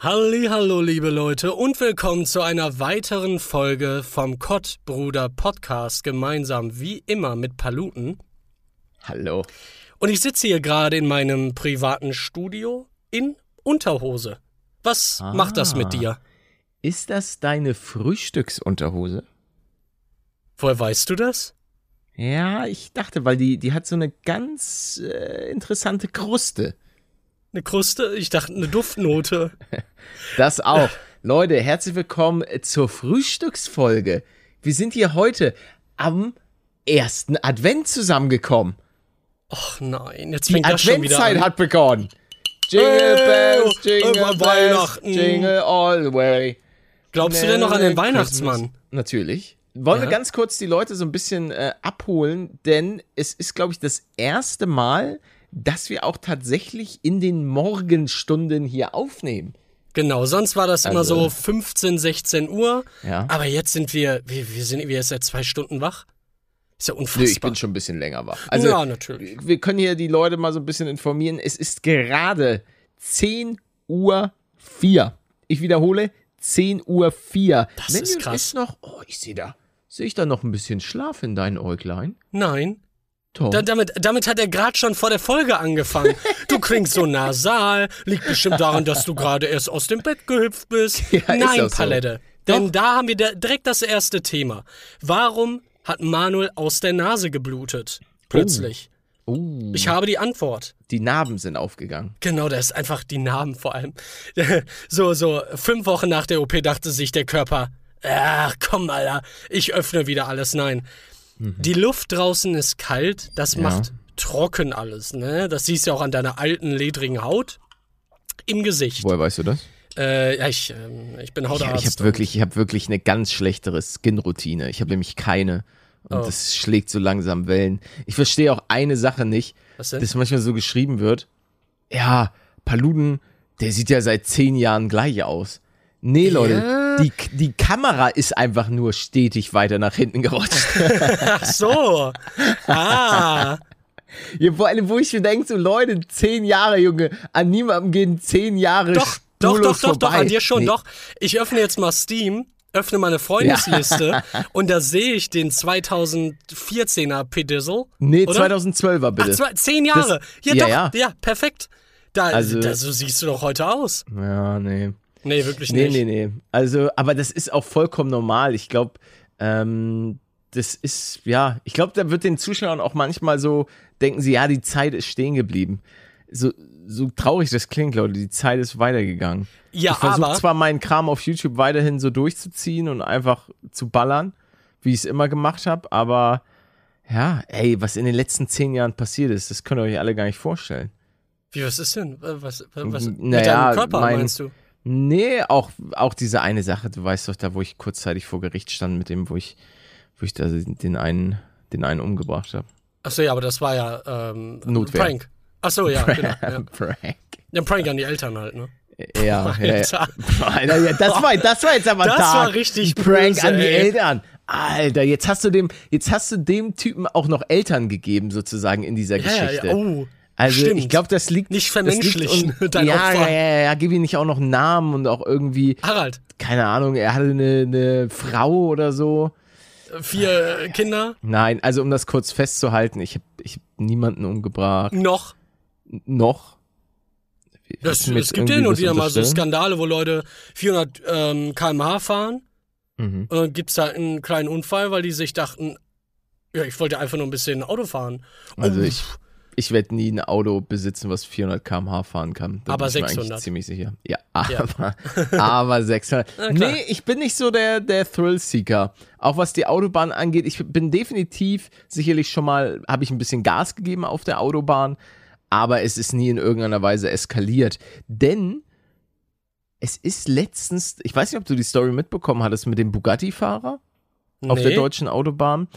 Hallo, liebe Leute und willkommen zu einer weiteren Folge vom Kottbruder Podcast gemeinsam wie immer mit Paluten. Hallo. Und ich sitze hier gerade in meinem privaten Studio in Unterhose. Was Ah. macht das mit dir? Ist das deine Frühstücksunterhose? Woher weißt du das? Ja, ich dachte, weil die, die hat so eine ganz äh, interessante Kruste. Eine Kruste? Ich dachte, eine Duftnote. Das auch. Leute, herzlich willkommen zur Frühstücksfolge. Wir sind hier heute am ersten Advent zusammengekommen. Ach nein, jetzt Die fängt das schon wieder Adventszeit an. hat begonnen. Jingle bells, jingle bells, Weihnachten. jingle all the way. Glaubst du denn noch an den Weihnachtsmann? Natürlich. Wollen wir Ja. ganz kurz die Leute so ein bisschen äh, abholen, denn es ist, glaube ich, das erste Mal, dass wir auch tatsächlich in den Morgenstunden hier aufnehmen. Genau, sonst war das immer Also- so 15, 16 Uhr. Ja. Aber jetzt sind wir, wir, wir sind wir jetzt seit zwei Stunden wach. Ist ja unfassbar. Nö, ich bin schon ein bisschen länger wach. Also, ja, natürlich. wir können hier die Leute mal so ein bisschen informieren. Es ist gerade 10 Uhr 4. Ich wiederhole, 10 Uhr 4. Das ist krass. Ist noch, oh, ich sehe da, sehe ich da noch ein bisschen Schlaf in deinen Äuglein? Nein. Da, damit, damit hat er gerade schon vor der Folge angefangen. Du klingst so nasal, liegt bestimmt daran, dass du gerade erst aus dem Bett gehüpft bist. Ja, Nein, so. Palette. Doch. Denn da haben wir direkt das erste Thema. Warum hat Manuel aus der Nase geblutet? Plötzlich. oh, Ich habe die Antwort. die Narben sind aufgegangen. Genau, das ist einfach die Narben vor allem. So, so, fünf Wochen nach der OP dachte sich der Körper, ach komm, Alter, ich öffne wieder alles. Nein. Die Luft draußen ist kalt, das macht trocken alles, ne? Das siehst du auch an deiner alten, ledrigen Haut im Gesicht. Woher weißt du das? Äh, ja, ich, ähm, ich bin Ich, Hautarzt. ich habe wirklich, ich habe wirklich eine ganz schlechtere Skin-Routine. Ich habe nämlich keine. Und Oh. das schlägt so langsam Wellen. Ich verstehe auch eine Sache nicht, Was denn? dass manchmal so geschrieben wird. Ja, Paluden, der sieht ja seit zehn Jahren gleich aus. Nee, Leute, Ja. Die, die Kamera ist einfach nur stetig weiter nach hinten gerutscht. Ach so. Ah. ja, vor allem, wo ich mir denke, so Leute, zehn Jahre, Junge, an niemandem gehen zehn Jahre Doch, doch, doch, doch, doch, an dir schon, Nee. doch. Ich öffne jetzt mal Steam, öffne meine Freundesliste und da sehe ich den 2014er Pedizzle. Nee, oder? 2012er bitte. Ach, zwei, zehn Jahre. ja, ja, doch, ja. ja, perfekt. Da, Also- da, so siehst du doch heute aus. ja, nee. Nee, wirklich Nee, nicht. nee, nee. Also, aber das ist auch vollkommen normal. Ich glaube, ähm, das ist, ja, ich glaube, da wird den Zuschauern auch manchmal so, denken sie, ja, die Zeit ist stehen geblieben. So, so traurig das klingt, Leute, die Zeit ist weitergegangen. Ja, ich versuche zwar meinen Kram auf YouTube weiterhin so durchzuziehen und einfach zu ballern, wie ich es immer gemacht habe, aber ja, ey, was in den letzten zehn Jahren passiert ist, das könnt ihr euch alle gar nicht vorstellen. Wie, was ist denn? Äh, Was, was, mit Naja, deinem Körper mein- meinst du? Nee, auch, auch diese eine Sache, du weißt doch, da wo ich kurzzeitig vor Gericht stand mit dem, wo ich, wo ich da den einen, den einen umgebracht habe. Achso, ja, aber das war ja ähm, Notwehr. Prank. Achso, ja, genau. Ja. Prank. ja, Prank an die Eltern halt, ne? Ja, ja, ja. Alter. Ja, das war, das war jetzt aber ein Das Tag. war richtig Ein Prank böse, an die ey. Eltern. Alter, jetzt hast du dem, jetzt hast du dem Typen auch noch Eltern gegeben, sozusagen, in dieser ja, Geschichte. ja. Oh, Also stimmt. ich glaube, das liegt Nicht das liegt vermenschlichen, und- dein ja, Opfer. ja, ja, ja, gib ihm nicht auch noch einen Namen und auch irgendwie, Harald, keine Ahnung, er hatte eine, eine Frau oder so. vier Kinder, Nein, also um das kurz festzuhalten, ich habe ich hab niemanden umgebracht. noch. Noch. Das, es gibt ja und was wieder mal so? Skandale, wo Leute 400 ähm, km/h fahren Mhm. und dann gibt's da einen kleinen Unfall, weil die sich dachten, ja, ich wollte einfach nur ein bisschen Auto fahren. Also Oh, ich, ich werde nie ein Auto besitzen, was 400 km/h fahren kann. Da Aber bin ich mir 600. eigentlich ziemlich sicher. Ja, Ja. aber, aber 600. Na klar. nee, ich bin nicht so der, der Thrill-Seeker. Auch was die Autobahn angeht. Ich bin definitiv, sicherlich schon mal, habe ich ein bisschen Gas gegeben auf der Autobahn, aber es ist nie in irgendeiner Weise eskaliert. Denn es ist letztens, ich weiß nicht, ob du die Story mitbekommen hattest mit dem Bugatti-Fahrer auf der Nee. deutschen Autobahn.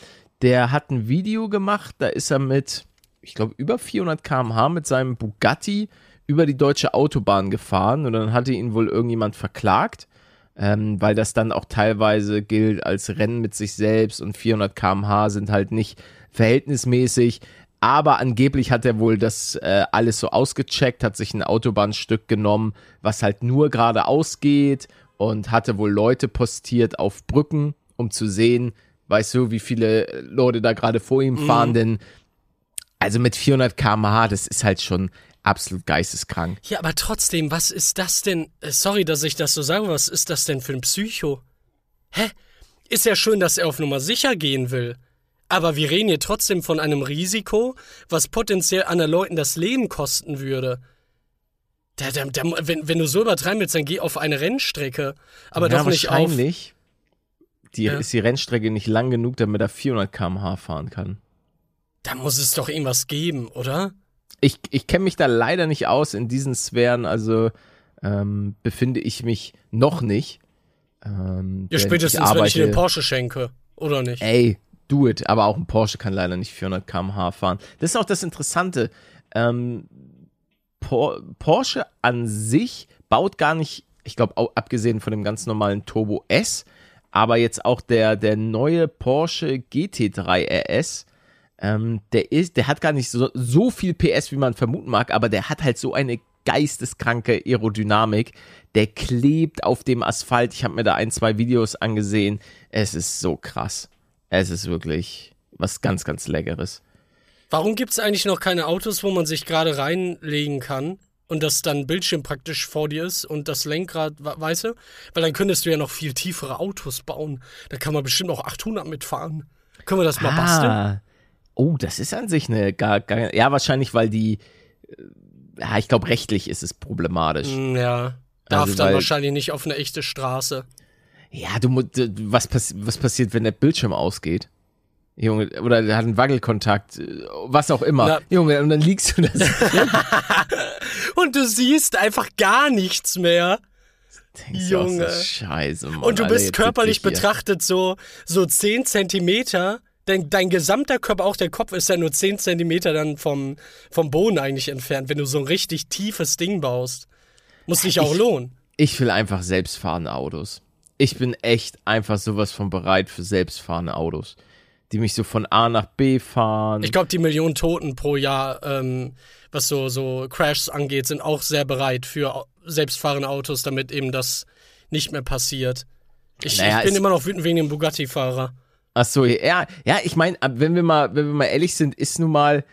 Der hat ein Video gemacht, da ist er mit, ich glaube, über 400 km/h mit seinem Bugatti über die deutsche Autobahn gefahren und dann hatte ihn wohl irgendjemand verklagt, ähm, weil das dann auch teilweise gilt als Rennen mit sich selbst und 400 km/h sind halt nicht verhältnismäßig. Aber angeblich hat er wohl das äh, alles so ausgecheckt, hat sich ein Autobahnstück genommen, was halt nur geradeaus geht und hatte wohl Leute postiert auf Brücken, um zu sehen, weißt du, wie viele Leute da gerade vor ihm fahren, denn also mit 400 km/h, das ist halt schon absolut geisteskrank. Ja, aber trotzdem, was ist das denn? äh, Sorry, dass ich das so sage, was ist das denn für ein Psycho? Hä? Ist ja schön, dass er auf Nummer sicher gehen will. Aber wir reden hier trotzdem von einem Risiko, was potenziell anderen Leuten das Leben kosten würde. Der, der, der, wenn, wenn du so übertreiben willst, dann geh auf eine Rennstrecke. Aber ja, doch nicht auf. wahrscheinlich die, Ja. ist die Rennstrecke nicht lang genug, damit er 400 km/h fahren kann. Da muss es doch irgendwas geben, oder? Ich, ich kenne mich da leider nicht aus in diesen Sphären, also ähm, befinde ich mich noch nicht. Ähm, Ja, spätestens, ich wenn ich arbeite, dir den Porsche schenke. Oder nicht? Ey, do it. Aber auch ein Porsche kann leider nicht 400 km/h fahren. Das ist auch das Interessante. Ähm, Por Porsche an sich baut gar nicht, ich glaube, abgesehen von dem ganz normalen Turbo S, aber jetzt auch der, der neue Porsche GT3 RS, ähm, der ist, der hat gar nicht so, so viel PS, wie man vermuten mag, aber der hat halt so eine geisteskranke Aerodynamik. Der klebt auf dem Asphalt. Ich habe mir da ein, zwei Videos angesehen. Es ist so krass. Es ist wirklich was ganz, ganz Leckeres. Warum gibt es eigentlich noch keine Autos, wo man sich gerade reinlegen kann und das dann Bildschirm praktisch vor dir ist und das Lenkrad, we- weißt du? Weil dann könntest du ja noch viel tiefere Autos bauen. Da kann man bestimmt auch 800 mitfahren. Können wir das mal basteln? Oh, das ist an sich eine gar, gar ja wahrscheinlich, weil die äh, ja, ich glaube rechtlich ist es problematisch. Mm, Ja. Darf Also, dann weil- wahrscheinlich nicht auf eine echte Straße. Ja, du was pass was passiert, wenn der Bildschirm ausgeht? Junge, oder der hat einen Wackelkontakt, äh, was auch immer. Na- Junge, und dann liegst du da. Und du siehst einfach gar nichts mehr. denkst Junge. Scheiße, Mann, Und du Alter, bist jetzt körperlich betrachtet so, so 10 Zentimeter. Dein, dein gesamter Körper, auch der Kopf, ist ja nur 10 Zentimeter dann vom, vom Boden eigentlich entfernt, wenn du so ein richtig tiefes Ding baust. Muss sich auch Ich- lohnen. Ich will einfach selbstfahrende Autos. Ich bin echt einfach sowas von bereit für selbstfahrende Autos, die mich so von A nach B fahren. Ich glaube, die Millionen Toten pro Jahr, ähm, was so, so Crashs angeht, sind auch sehr bereit für selbstfahrende Autos, damit eben das nicht mehr passiert. Ich, Naja, ich bin immer noch wütend wegen dem Bugatti-Fahrer. Ach so, ja, ja, ich meine, wenn wir mal, wenn wir mal ehrlich sind, ist nun mal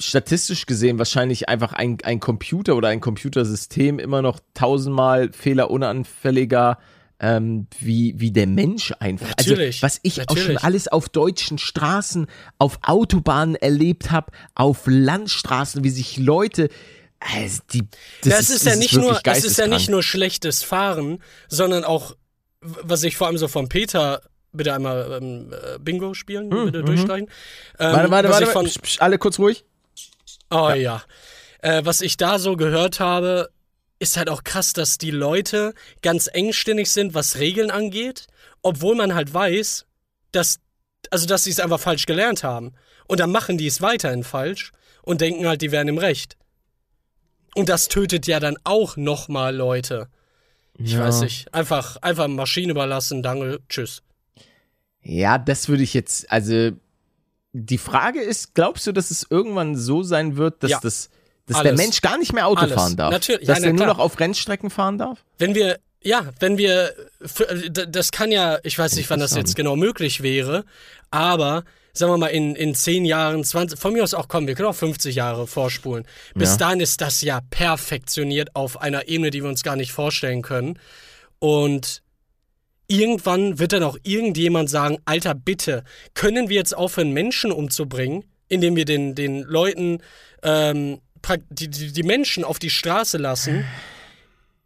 statistisch gesehen wahrscheinlich einfach ein, ein Computer oder ein Computersystem immer noch tausendmal fehlerunanfälliger ähm, wie, wie der Mensch einfach. Natürlich, Also, was ich auch schon natürlich. alles auf deutschen Straßen, auf Autobahnen erlebt habe, auf Landstraßen, wie sich Leute, also die, das, Das, ist, ja nicht nur, das ist ja nicht nur schlechtes Fahren, sondern auch, was ich vor allem so von Peter, bitte einmal ähm, äh, Bingo spielen, bitte durchstreichen. Ähm, Hm, Warte, warte, warte, von, psch, psch, alle kurz ruhig. Oh ja. Äh, was ich da so gehört habe, ist halt auch krass, dass die Leute ganz engständig sind, was Regeln angeht, obwohl man halt weiß, dass, also dass sie es einfach falsch gelernt haben. Und dann machen die es weiterhin falsch und denken halt, die wären im Recht. Und das tötet ja dann auch nochmal Leute. Ich Ja. weiß nicht. Einfach, einfach Maschine überlassen, danke, tschüss. Ja, das würde ich jetzt, also die Frage ist, glaubst du, dass es irgendwann so sein wird, dass Ja. das dass der. Mensch gar nicht mehr Auto Alles. fahren darf? Natürlich. Dass Ja, na nur noch auf Rennstrecken fahren darf? Wenn wir, ja, wenn wir, das kann ja, ich weiß nicht, wann das jetzt genau möglich wäre, aber sagen wir mal in, in 10 Jahren, 20, von mir aus auch kommen, wir können auch 50 Jahre vorspulen. Bis Ja. dahin ist das ja perfektioniert auf einer Ebene, die wir uns gar nicht vorstellen können. Und irgendwann wird dann auch irgendjemand sagen, Alter, bitte, können wir jetzt aufhören, Menschen umzubringen, indem wir den, den Leuten ähm, die, die, die Menschen auf die Straße lassen?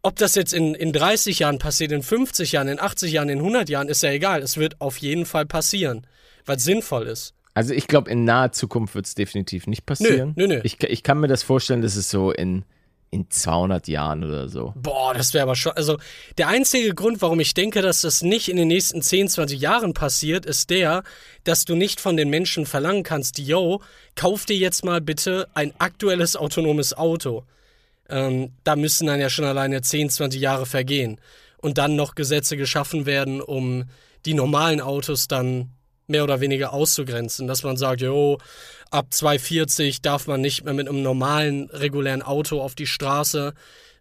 Ob das jetzt in, in 30 Jahren passiert, in 50 Jahren, in 80 Jahren, in 100 Jahren, ist ja egal. Es wird auf jeden Fall passieren, weil es sinnvoll ist. Also ich glaube, in naher Zukunft wird es definitiv nicht passieren. nö, nö. Ich, ich kann mir das vorstellen, dass es so in, in 200 Jahren oder so. Boah, das wäre aber schon. Also, der einzige Grund, warum ich denke, dass das nicht in den nächsten 10, 20 Jahren passiert, ist der, dass du nicht von den Menschen verlangen kannst, yo, kauf dir jetzt mal bitte ein aktuelles autonomes Auto. Ähm, da müssen dann ja schon alleine 10, 20 Jahre vergehen. Und dann noch Gesetze geschaffen werden, um die normalen Autos dann mehr oder weniger auszugrenzen, dass man sagt, jo, ab 240 darf man nicht mehr mit einem normalen, regulären Auto auf die Straße,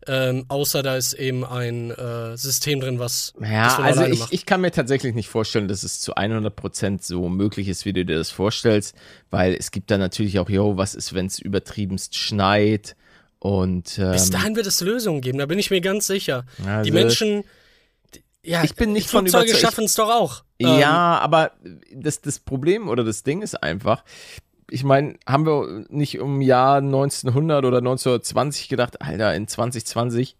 ähm, außer da ist eben ein äh, System drin, was. Ja, also ich, ich kann mir tatsächlich nicht vorstellen, dass es zu 100% so möglich ist, wie du dir das vorstellst, weil es gibt da natürlich auch, jo, was ist, wenn es übertriebenst schneit und. Ähm, Bis dahin wird es Lösungen geben, da bin ich mir ganz sicher. Also, die Menschen. Ja, ich bin nicht von überzeugt. schaffen es doch auch. Ja, ähm, aber das, das Problem oder das Ding ist einfach, ich meine, haben wir nicht um Jahr 1900 oder 1920 gedacht, Alter, in 2020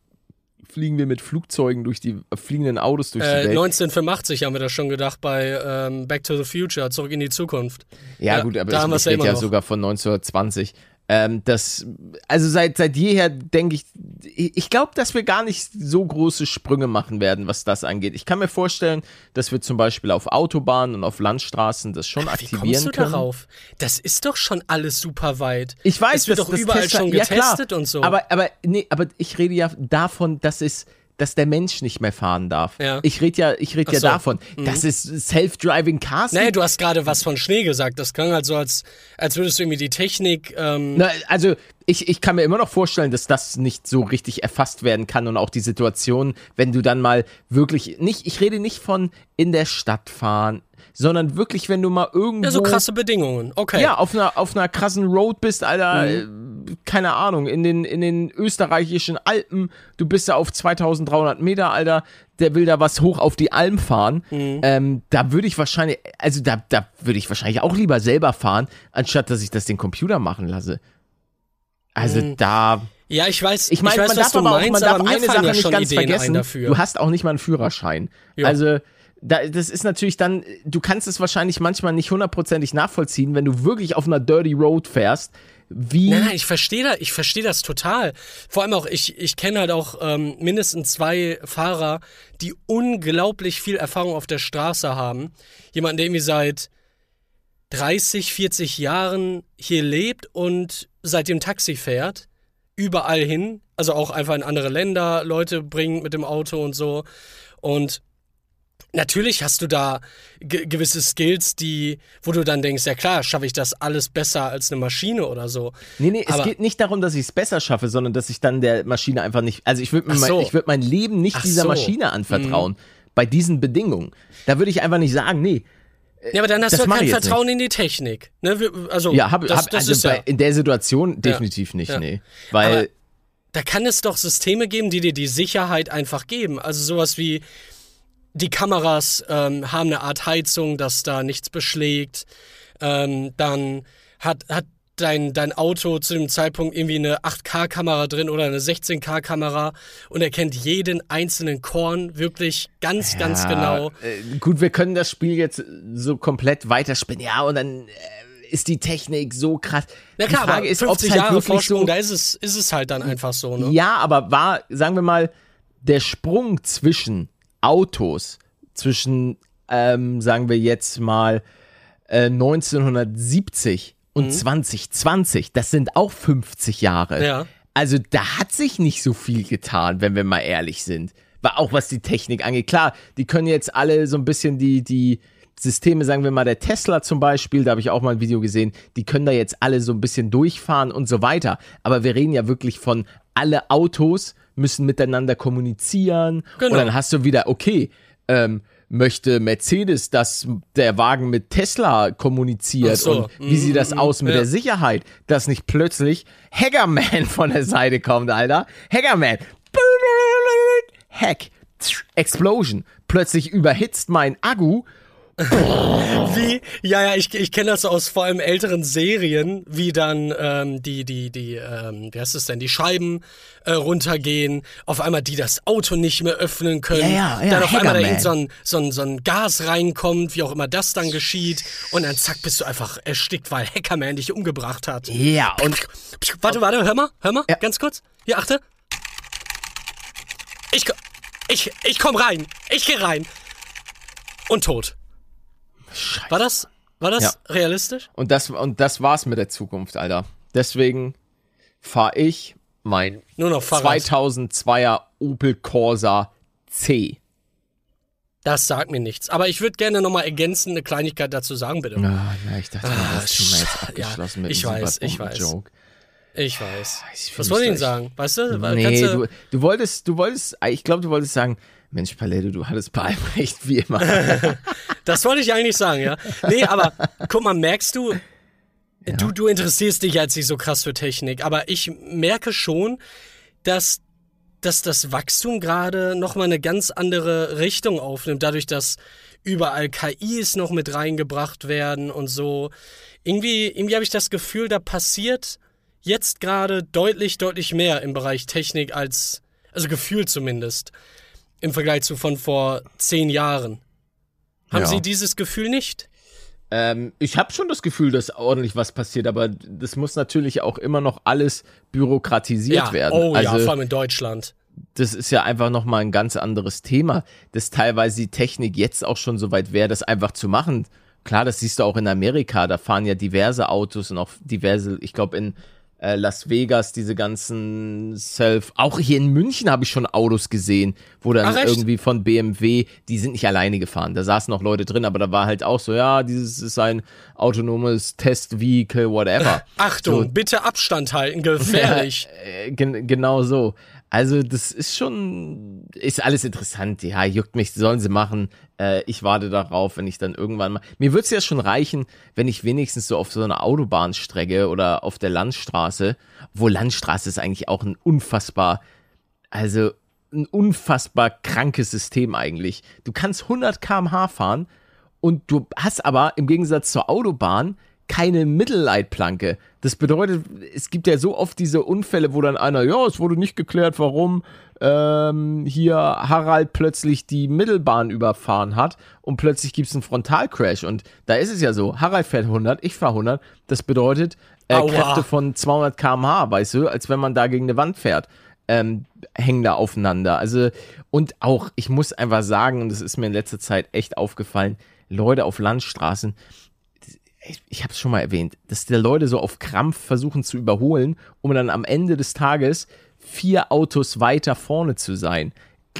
fliegen wir mit Flugzeugen durch die äh, fliegenden Autos durch äh, die Welt. 1985 haben wir das schon gedacht bei ähm, Back to the Future, zurück in die Zukunft. Ja, ja gut, aber da ich, ich rede ja, ja sogar von 1920. Ähm, das, also seit, seit jeher denke ich, ich glaube, dass wir gar nicht so große Sprünge machen werden, was das angeht. Ich kann mir vorstellen, dass wir zum Beispiel auf Autobahnen und auf Landstraßen das schon Ach, aktivieren wie kommst du können. darauf? Das ist doch schon alles super weit. Ich weiß, das wird das, doch das überall Tesla, schon getestet ja, und so. Aber, aber, nee, aber ich rede ja davon, dass es dass der Mensch nicht mehr fahren darf. Ja. Ich rede ja, ich red ja so. davon. Mhm. Das ist Self-Driving Cars. Nee, du hast gerade was von Schnee gesagt. Das klang halt so, als, als würdest du irgendwie die Technik. Ähm Na, also, ich, ich kann mir immer noch vorstellen, dass das nicht so richtig erfasst werden kann und auch die Situation, wenn du dann mal wirklich nicht, ich rede nicht von in der Stadt fahren, sondern wirklich, wenn du mal irgendwo. Ja, so krasse Bedingungen, okay. Ja, auf einer, auf einer krassen Road bist, Alter, mhm. Keine Ahnung, in den, in den österreichischen Alpen, du bist da auf 2300 Meter, Alter, der will da was hoch auf die Alm fahren. Mhm. Ähm, da würde ich wahrscheinlich, also da, da würde ich wahrscheinlich auch lieber selber fahren, anstatt dass ich das den Computer machen lasse. Also mhm. da. Ja, ich weiß, ich meine, man darf aber meinst, auch, man darf eine Sache ja nicht ganz Ideen vergessen. Du hast auch nicht mal einen Führerschein. Ja. Also da, das ist natürlich dann, du kannst es wahrscheinlich manchmal nicht hundertprozentig nachvollziehen, wenn du wirklich auf einer Dirty Road fährst. Wie? Nein, ich verstehe das, ich das total. Vor allem auch, ich, ich kenne halt auch ähm, mindestens zwei Fahrer, die unglaublich viel Erfahrung auf der Straße haben. Jemand, der irgendwie seit 30, 40 Jahren hier lebt und seit dem Taxi fährt, überall hin, also auch einfach in andere Länder Leute bringt mit dem Auto und so. Und Natürlich hast du da ge gewisse Skills, die, wo du dann denkst, ja klar, schaffe ich das alles besser als eine Maschine oder so. Nee, nee, Aber es geht nicht darum, dass ich es besser schaffe, sondern dass ich dann der Maschine einfach nicht, also ich würde so. mein, würd mein Leben nicht Ach dieser so. Maschine anvertrauen. Mhm. Bei diesen Bedingungen. Da würde ich einfach nicht sagen, nee, ja, aber dann hast das du kein Vertrauen nicht. in die Technik. Ne? Also, ja, hab, das, hab, das also bei, ja. in der Situation definitiv ja. nicht, ja. nee. Weil. Aber da kann es doch Systeme geben, die dir die Sicherheit einfach geben. Also sowas wie, die Kameras ähm, haben eine Art Heizung, dass da nichts beschlägt. Ähm, dann hat, hat dein, dein Auto zu dem Zeitpunkt irgendwie eine 8K-Kamera drin oder eine 16K-Kamera und erkennt jeden einzelnen Korn wirklich ganz, ja, ganz genau. Äh, gut, wir können das Spiel jetzt so komplett weiterspinnen. Ja, und dann äh, ist die Technik so krass. Na klar, die Frage ist, ob es halt Jahre wirklich so, da ist es, ist es halt dann einfach so. Ne? Ja, aber war, sagen wir mal, der Sprung zwischen Autos zwischen, ähm, sagen wir jetzt mal, äh, 1970 und mhm. 2020, das sind auch 50 Jahre. Ja. Also da hat sich nicht so viel getan, wenn wir mal ehrlich sind. War auch was die Technik angeht. Klar, die können jetzt alle so ein bisschen die, die Systeme, sagen wir mal, der Tesla zum Beispiel, da habe ich auch mal ein Video gesehen, die können da jetzt alle so ein bisschen durchfahren und so weiter. Aber wir reden ja wirklich von alle Autos müssen miteinander kommunizieren. Genau. Und dann hast du wieder, okay, ähm, möchte Mercedes, dass der Wagen mit Tesla kommuniziert so. und wie sieht das mhm. aus mit ja. der Sicherheit, dass nicht plötzlich Hackerman von der Seite kommt, Alter. Hackerman. Hack. Explosion. Plötzlich überhitzt mein Akku wie, ja, ja, ich, ich kenne das aus vor allem älteren Serien, wie dann ähm, die, die, die, ähm, wie heißt es denn, die Scheiben äh, runtergehen, auf einmal die das Auto nicht mehr öffnen können, ja, ja, ja, dann auf einmal da so ein, so, ein, so ein Gas reinkommt, wie auch immer das dann geschieht, und dann zack, bist du einfach erstickt, weil Hackerman dich umgebracht hat. Ja, und. Warte, warte, hör mal, hör mal, ganz kurz. Hier, achte. Ich, ich, ich komm rein. Ich geh rein. Und tot. Scheiße. War das, war das Ja. realistisch? Und das, und das war's mit der Zukunft, Alter. Deswegen fahre ich mein Nur noch Fahrrad. 2002er Opel Corsa C. Das sagt mir nichts. Aber ich würde gerne nochmal ergänzend eine Kleinigkeit dazu sagen, bitte. Ah, ja, ich dachte, mal, das Thema jetzt sch- abgeschlossen ja, mit ich weiß, ich weiß. Bomben-Joke. Ich weiß. Ich Was wollte ich mich denn sagen? Weißt du? Nee, du, du wolltest, du wolltest, ich glaube, du wolltest sagen, Mensch, Palette, du hattest bei allem recht, wie immer. Das wollte ich eigentlich sagen, ja. Nee, aber guck mal, merkst du, du, du interessierst dich jetzt nicht so krass für Technik, aber ich merke schon, dass, dass das Wachstum gerade nochmal eine ganz andere Richtung aufnimmt, dadurch, dass überall KIs noch mit reingebracht werden und so. Irgendwie, irgendwie habe ich das Gefühl, da passiert jetzt gerade deutlich, deutlich mehr im Bereich Technik als, also gefühlt zumindest, im Vergleich zu von vor zehn Jahren. Haben Ja. Sie dieses Gefühl nicht? ähm, ich habe schon das Gefühl, dass ordentlich was passiert, aber das muss natürlich auch immer noch alles bürokratisiert werden. Oh ja, also, vor allem in Deutschland. das ist ja einfach nochmal ein ganz anderes Thema, dass teilweise die Technik jetzt auch schon so weit wäre, das einfach zu machen. Klar, das siehst du auch in Amerika, da fahren ja diverse Autos und auch diverse, ich glaube in äh, Las Vegas diese ganzen Self, auch hier in München habe ich schon Autos gesehen, wo dann Ach, irgendwie von BMW, die sind nicht alleine gefahren, da saßen noch Leute drin, aber da war halt auch so, ja, dieses ist ein autonomes Test-Vehicle, whatever. Achtung, So, bitte Abstand halten, gefährlich. äh, gen genau so. Also das ist schon, ist alles interessant. Ja, juckt mich, sollen sie machen. Äh, ich warte darauf, wenn ich dann irgendwann mal. Mir würde es ja schon reichen, wenn ich wenigstens so auf so einer Autobahnstrecke oder auf der Landstraße, wo Landstraße ist eigentlich auch ein unfassbar, also ein unfassbar krankes System eigentlich. Du kannst 100 km/h fahren und du hast aber im Gegensatz zur Autobahn keine Mittelleitplanke. Das bedeutet, es gibt ja so oft diese Unfälle, wo dann einer, ja, es wurde nicht geklärt, warum ähm, hier Harald plötzlich die Mittelbahn überfahren hat und plötzlich gibt es einen Frontalcrash. Und da ist es ja so, Harald fährt 100, ich fahre 100. Das bedeutet äh. Kräfte von 200 km/h, weißt du, als wenn man da gegen eine Wand fährt ähm, hängen da aufeinander. Also, und auch, ich muss einfach sagen, und das ist mir in letzter Zeit echt aufgefallen, Leute auf Landstraßen, ich, ich habe es schon mal erwähnt, dass die Leute so auf Krampf versuchen zu überholen, um dann am Ende des Tages vier Autos weiter vorne zu sein.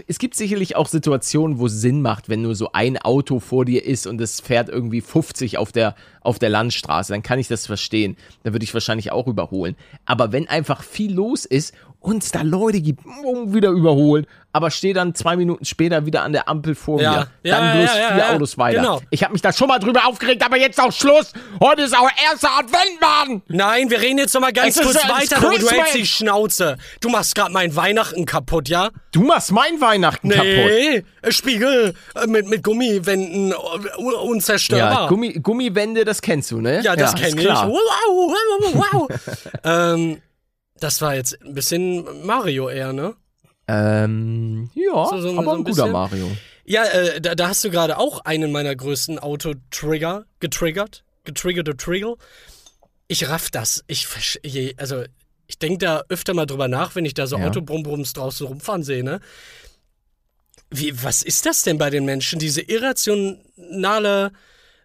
Es gibt sicherlich auch Situationen, wo es Sinn macht, wenn nur so ein Auto vor dir ist und es fährt irgendwie 50 auf der, auf der Landstraße, dann kann ich das verstehen. Dann würde ich wahrscheinlich auch überholen. Aber wenn einfach viel los ist und es da Leute gibt, wieder überholen, aber stehe dann zwei Minuten später wieder an der Ampel vor Ja. mir, Ja, dann ja, bloß ja, ja, vier ja. Autos weiter. Genau. Ich habe mich da schon mal drüber aufgeregt, aber jetzt auch Schluss. Heute ist auch erster Advent, Mann. Nein, wir reden jetzt noch mal ganz Es kurz weiter, aber du hältst die Schnauze. Du machst gerade mein Weihnachten kaputt, ja? Du machst mein Weihnachten kaputt. Nee, äh, Spiegel äh, mit, mit Gummiwänden, äh, un- unzerstörbar. Ja, Gummi, Gummiwände, das kennst du, ne? Ja, das ist kenne ich. wow, wow, wow. ähm, das war jetzt ein bisschen Mario eher, ne? Ähm, ja, So- so- so aber ein ein guter bisschen. Mario. Ja, äh, da, da hast du gerade auch einen meiner größten Auto-Trigger getriggert. Getriggerte Trigger. Ich raff das. Ich also ich denke da öfter mal drüber nach, wenn ich da so Ja. Autobrumbrums draußen rumfahren sehe, ne? Wie, was ist das denn bei den Menschen? Diese irrationale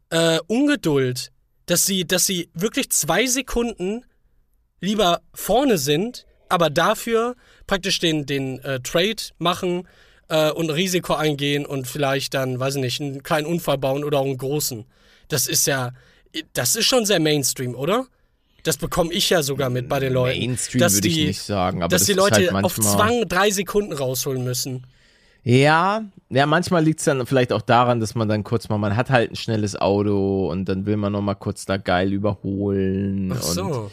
äh, Ungeduld, dass sie, dass sie wirklich zwei Sekunden lieber vorne sind, aber dafür praktisch den, den äh, Trade machen äh, und ein Risiko eingehen und vielleicht dann, weiß ich nicht, einen kleinen Unfall bauen oder auch einen großen. Das ist ja, das ist schon sehr Mainstream, oder? Das bekomme ich ja sogar mit bei den Leuten. Mainstream dass würde ich die- nicht sagen, aber dass das die ist Leute halt auf Zwang drei Sekunden rausholen müssen. Ja, ja, manchmal liegt es dann vielleicht auch daran, dass man dann kurz mal, man hat halt ein schnelles Auto und dann will man noch mal kurz da geil überholen Ach so. und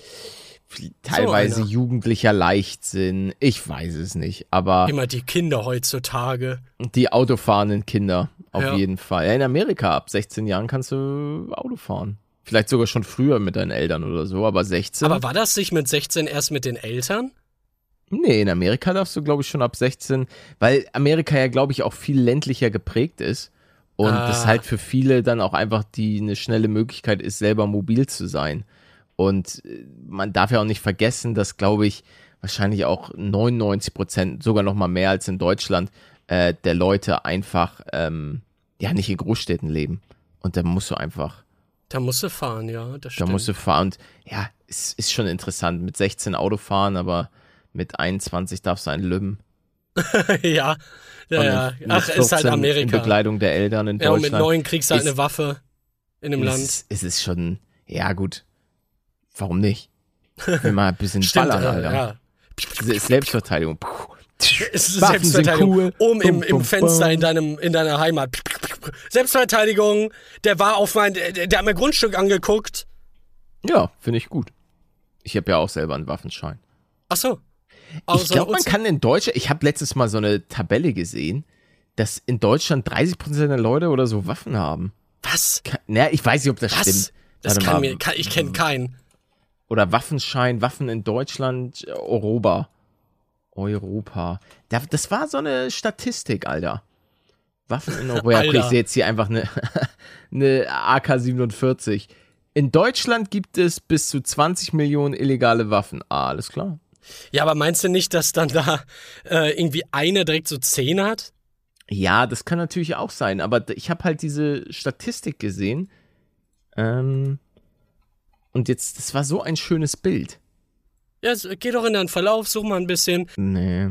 teilweise einer. jugendlicher Leichtsinn. Ich weiß es nicht, aber Immer die Kinder heutzutage. die autofahrenden Kinder auf Ja. jeden Fall. Ja, in Amerika ab 16 Jahren kannst du Auto fahren. Vielleicht sogar schon früher mit deinen Eltern oder so, aber 16? Aber war das nicht mit 16 erst mit den Eltern? Nee, in Amerika darfst du, glaube ich, schon ab 16, weil Amerika ja, glaube ich, auch viel ländlicher geprägt ist. Und Ah. das halt für viele dann auch einfach die eine schnelle Möglichkeit ist, selber mobil zu sein. Und äh, man darf ja auch nicht vergessen, dass, glaube ich, wahrscheinlich auch 99 Prozent, sogar noch mal mehr als in Deutschland, äh, der Leute einfach ähm, ja nicht in Großstädten leben. Und da musst du einfach, Da musst du fahren, ja, das da stimmt. musst du fahren. Und ja, es ist schon interessant. Mit 16 Auto fahren, aber mit 21 darfst du einen Lübben. ja, ja, ja. Ach, ist halt 14 In Amerika. Begleitung der Eltern in Ja, und mit Deutschland. neun kriegst du halt ist- eine Waffe in dem es Land. Ist, es ist schon, ja gut. Warum nicht? Will mal ein bisschen Stimmt, ballern, Alter. ja. Selbstverteidigung. Puh. Es ist Waffen sind Selbstverteidigung. cool. Oben im, im Fenster in deinem in deiner Heimat. Selbstverteidigung. Der war auf mein, der, der hat mir Grundstück angeguckt. Ja, finde ich gut. Ich habe ja auch selber einen Waffenschein. Ach so. Ich Also, glaube, man kann in Deutschland, ich habe letztes Mal so eine Tabelle gesehen, dass in Deutschland 30% der Leute oder so Waffen haben. Was? Ka- Naja, ich weiß nicht, ob das Was? stimmt. Das Warte kann mal. mir, kann, ich kenne keinen. Oder Waffenschein, Waffen in Deutschland, Europa. Europa. Da- Das war so eine Statistik, Alter. Waffen in Europa. Ja, okay, ich Alter. sehe jetzt hier einfach eine, eine AK-47. In Deutschland gibt es bis zu 20 Millionen illegale Waffen. Ah, alles klar. Ja, aber meinst du nicht, dass dann da äh, irgendwie eine direkt so zehn hat? Ja, das kann natürlich auch sein, aber ich habe halt diese Statistik gesehen. Ähm, und jetzt, das war so ein schönes Bild. Ja, geh doch in deinen Verlauf, such mal ein bisschen. Nee.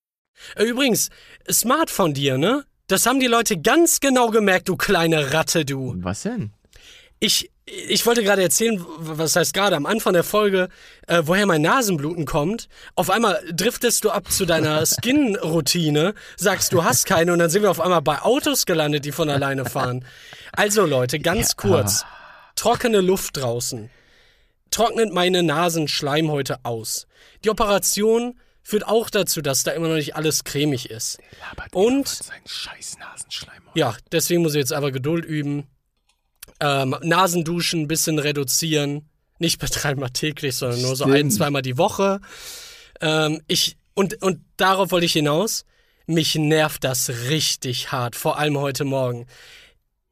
Äh, Übrigens, smart von dir, ne? Das haben die Leute ganz genau gemerkt, du kleine Ratte, du. Was denn? Ich, ich wollte gerade erzählen, was heißt gerade am Anfang der Folge, äh, woher mein Nasenbluten kommt. Auf einmal driftest du ab zu deiner Skin-Routine, sagst, du hast keine und dann sind wir auf einmal bei Autos gelandet, die von alleine fahren. Also Leute, ganz kurz. Trockene Luft draußen. Trocknet meine Nasenschleimhäute aus. Die Operation führt auch dazu, dass da immer noch nicht alles cremig ist. Und Sein scheiß Nasenschleim. ja, deswegen muss ich jetzt aber Geduld üben. Ähm, Nasenduschen ein bisschen reduzieren. Nicht bei dreimal täglich, sondern nur so Stimmt. ein, zweimal die Woche. Ähm, ich, und, und darauf wollte ich hinaus. Mich nervt das richtig hart, vor allem heute Morgen.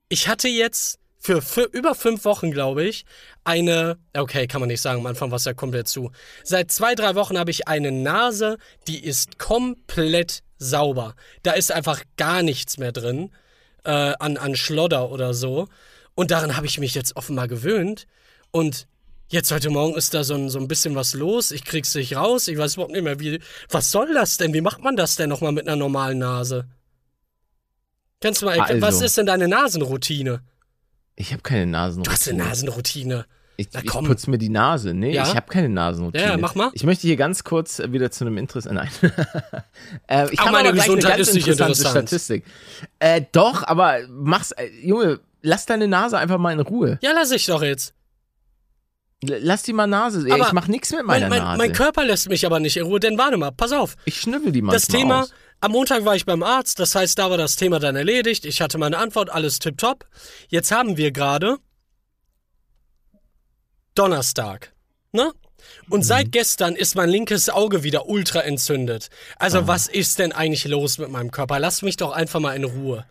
Ich hatte jetzt für, für über fünf Wochen, glaube ich, eine, okay, kann man nicht sagen, am Anfang war es ja komplett zu. Seit zwei, drei Wochen habe ich eine Nase, die ist komplett sauber. Da ist einfach gar nichts mehr drin äh, an, an Schlodder oder so. Und daran habe ich mich jetzt offenbar gewöhnt. Und jetzt heute Morgen ist da so ein, so ein bisschen was los. Ich krieg's nicht raus. Ich weiß überhaupt nicht mehr, wie. Was soll das denn? Wie macht man das denn nochmal mit einer normalen Nase? Kannst du mal, Also. was ist denn deine Nasenroutine? Ich habe keine Du Nasenroutine. hast eine Nasenroutine. Ich, Na ich putze mir die Nase. Nee, Ja? ich habe keine Nasenroutine. Ja, mach mal. Ich möchte hier ganz kurz äh, wieder zu einem Interesse. Nein. äh, ich habe meine Gesundheit eine ganz ist nicht interessante interessant. Statistik. Äh, doch, aber mach's, äh, Junge, lass deine Nase einfach mal in Ruhe. Ja, lass ich doch jetzt. Lass die mal Nase. Aber ich mach nichts mit meiner Mein, mein, Nase. mein Körper lässt mich aber nicht in Ruhe, denn warte mal, pass auf. ich schnüffel die mal. Das Thema, am Montag war ich beim Arzt, das heißt, da war das Thema dann erledigt. Ich hatte meine Antwort, alles tipptopp. Jetzt haben wir gerade Donnerstag. Ne? Und seit gestern ist mein linkes Auge wieder ultra entzündet. Also, was ist denn eigentlich los mit meinem Körper? Lass mich doch einfach mal in Ruhe.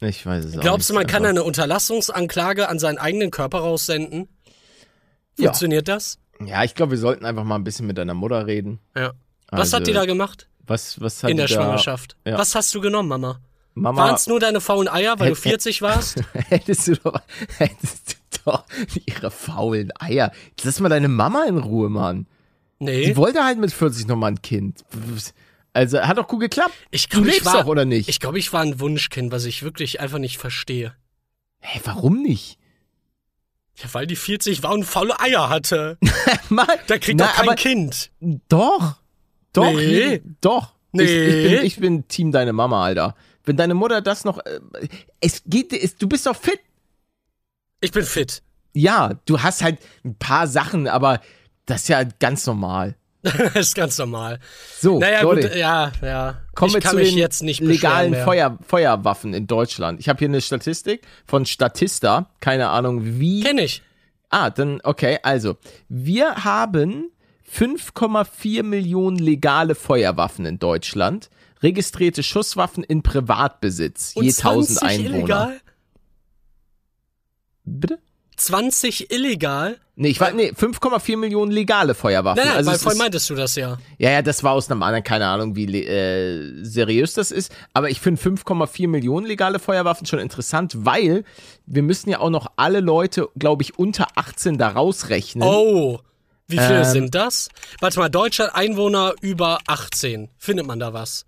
Ich weiß es auch Glaubst du, man kann eine Unterlassungsanklage an seinen eigenen Körper raussenden? Ja. Funktioniert das? Ja, ich glaube, wir sollten einfach mal ein bisschen mit deiner Mutter reden. Ja. Was Also, hat die da gemacht? Was, was hat In der da, Schwangerschaft. Ja. Was hast du genommen, Mama? Mama, Waren es nur deine faulen Eier, weil du Hätt- 40 warst? hättest du doch, hättest du doch ihre faulen Eier. Jetzt Lass mal deine Mama in Ruhe, Mann. Nee. Die wollte halt mit 40 nochmal ein Kind. Also, hat doch gut geklappt. Ich du glaube, ich lebst war, doch, oder nicht? Ich glaube, ich war ein Wunschkind, was ich wirklich einfach nicht verstehe. Hä, warum nicht? Ja, weil die 40 war und faule Eier hatte. Mann, Da kriegt na, doch kein Kind. Doch. Doch. Nee. Doch. Nee. Ich, ich, bin, ich bin Team deine Mama, Alter. Wenn deine Mutter das noch. Äh, es geht. Es, du bist doch fit. Ich bin fit. Ja, du hast halt ein paar Sachen, aber das ist ja ganz normal. das ist ganz normal. So, Naja, Leute, gut, ja, ja. kommen wir zu den jetzt nicht legalen. Feuer, Feuerwaffen in Deutschland. Ich habe hier eine Statistik von Statista, keine Ahnung wie. Kenn ich. Ah, dann, okay, also, wir haben 5,4 Millionen legale Feuerwaffen in Deutschland, registrierte Schusswaffen in Privatbesitz, Und je 1000 20 Einwohner. illegal? Bitte? 20 illegal? Nee, ich war, nee, 5,4 Millionen legale Feuerwaffen. Nein, nein, also weil vorhin meintest du das ja. ja, ja, das war aus einem anderen, keine Ahnung, wie äh, seriös das ist. Aber ich finde 5,4 Millionen legale Feuerwaffen schon interessant, weil wir müssen ja auch noch alle Leute, glaube ich, unter 18 da rausrechnen. Oh, wie viele Ähm. sind das? Warte mal, Deutschland Einwohner über 18. Findet man da was?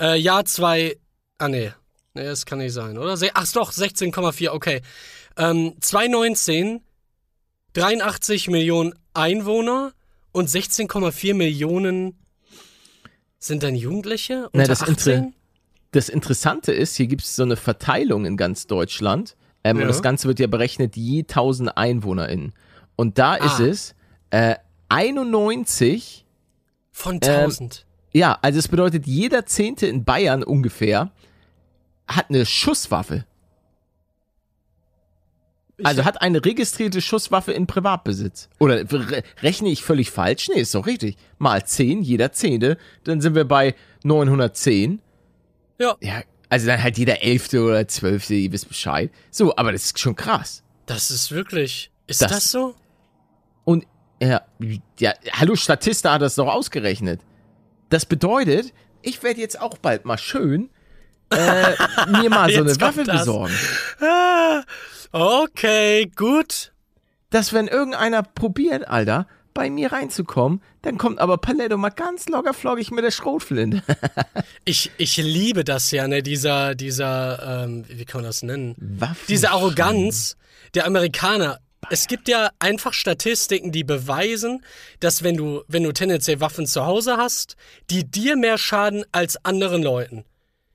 Äh, Jahr 2. Ah, nee. Nee, das kann nicht sein, oder? Ach doch, 16,4, okay. Ähm, 2019, 83 Millionen Einwohner und 16,4 Millionen sind dann Jugendliche? Unter Na, das 18? Inter- Das Interessante ist, hier gibt es so eine Verteilung in ganz Deutschland. Ähm, Ja. Und das Ganze wird ja berechnet je 1000 EinwohnerInnen. Und da ist Ah. es äh, 91 Von Ähm, 1000. Ja, also es bedeutet, jeder Zehnte in Bayern ungefähr hat eine Schusswaffe. Also hat eine registrierte Schusswaffe in Privatbesitz. Oder re rechne ich völlig falsch? Nee, ist doch richtig. Mal 10, jeder Zehnte, dann sind wir bei 910. ja, Ja, also dann halt jeder Elfte oder Zwölfte, ihr wisst Bescheid. So, aber das ist schon krass. das ist wirklich. Ist Das- das, so? Und ja, ja, hallo Statista hat das doch ausgerechnet. Das bedeutet, ich werde jetzt auch bald mal schön äh, mir mal so eine Waffe das. besorgen. Ah, okay, gut. Dass wenn irgendeiner probiert, Alter, bei mir reinzukommen, dann kommt aber Paletto mal ganz locker flockig mit der Schrotflinte. Ich, ich liebe das ja, ne, dieser, dieser, ähm, wie kann man das nennen? Waffen Diese Arroganz der Amerikaner. Es gibt ja einfach Statistiken, die beweisen, dass wenn du, wenn du tendenziell Waffen zu Hause hast, die dir mehr schaden als anderen Leuten.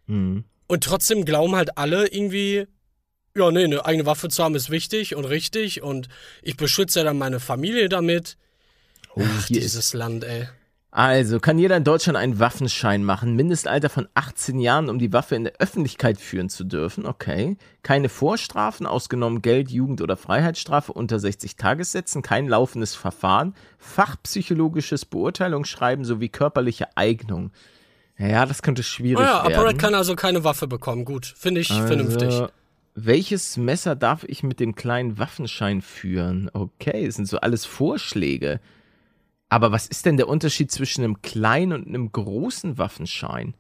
Mhm. Und trotzdem glauben halt alle irgendwie, ja, nee, eine eigene Waffe zu haben ist wichtig und richtig und ich beschütze dann meine Familie damit. Oh, Ach, hier ist dieses Land, ey. Also, kann jeder in Deutschland einen Waffenschein machen? Mindestalter von 18 Jahren, um die Waffe in der Öffentlichkeit führen zu dürfen. Okay. Keine Vorstrafen, ausgenommen Geld, Jugend- oder Freiheitsstrafe unter 60 Tagessätzen. Kein laufendes Verfahren. Fachpsychologisches Beurteilungsschreiben sowie körperliche Eignung. Ja, das könnte schwierig Oh ja, werden. ApoRed kann also keine Waffe bekommen. Gut, finde ich vernünftig. Also, welches Messer darf ich mit dem kleinen Waffenschein führen? Okay, das sind so alles Vorschläge. Aber was ist denn der Unterschied zwischen einem kleinen und einem großen Waffenschein?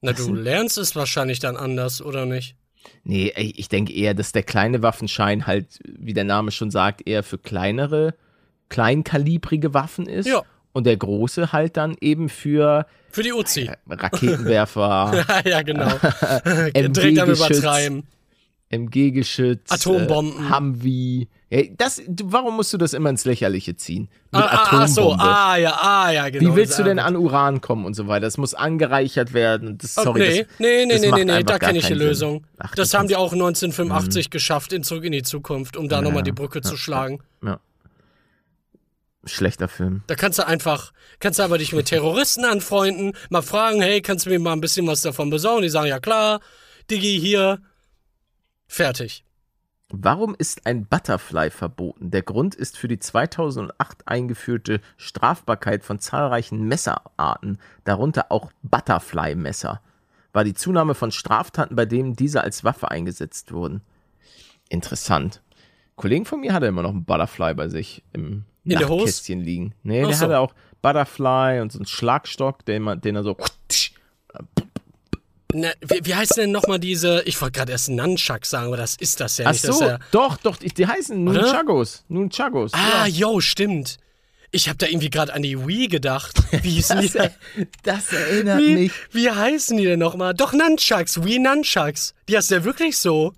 Na, du lernst es wahrscheinlich dann anders, oder nicht? Nee, ich denke eher, dass der kleine Waffenschein halt, wie der Name schon sagt, eher für kleinere, kleinkalibrige Waffen ist. Ja. Und der große halt dann eben für Für die Uzi. Raketenwerfer, ja, genau. Direkt am Übertreiben. MG-Geschütz, Atombomben. äh, Humvee. Ja, das, warum musst du das immer ins Lächerliche ziehen? Mit Ah, ah, ach so, ah, ja, ah, ja, genau. Wie willst du denn an Uran kommen und so weiter? Das muss angereichert werden. Das, Oh, sorry, nee, das, nee, nee, das nee, nee, nee, da kenne ich Sinn. Lösung. Ach, das du haben die auch 1985 geschafft in Zurück in die Zukunft, um da nochmal die Brücke zu schlagen. Ja. Schlechter Film. Da kannst du einfach, kannst du aber dich mit Terroristen anfreunden, mal fragen, hey, kannst du mir mal ein bisschen was davon besorgen? Die sagen, ja klar, Digi, hier. Fertig. Warum ist ein Butterfly verboten? Der Grund ist für die 2008 eingeführte Strafbarkeit von zahlreichen Messerarten, darunter auch Butterfly-Messer, war die Zunahme von Straftaten, bei denen diese als Waffe eingesetzt wurden. Interessant. Ein Kollegen von mir hatte immer noch einen Butterfly bei sich im In? Nachtkästchen liegen. Nee, Ach der so. hatte auch Butterfly und so einen Schlagstock, den, man, den er so Na, wie, wie heißt denn nochmal diese, ich wollte gerade erst Nunchuck sagen, aber das ist das ja Ach nicht. Das ist so, ja, doch, doch, die, heißen? Nunchagos. Nunchagos. ah, ja. yo, stimmt. Ich habe da irgendwie gerade an die Wii gedacht. Wie hießen die? Das, das erinnert Wie, mich. wie heißen die denn nochmal? Doch, Nunchucks, Wii Nunchucks. Die heißt ja wirklich so.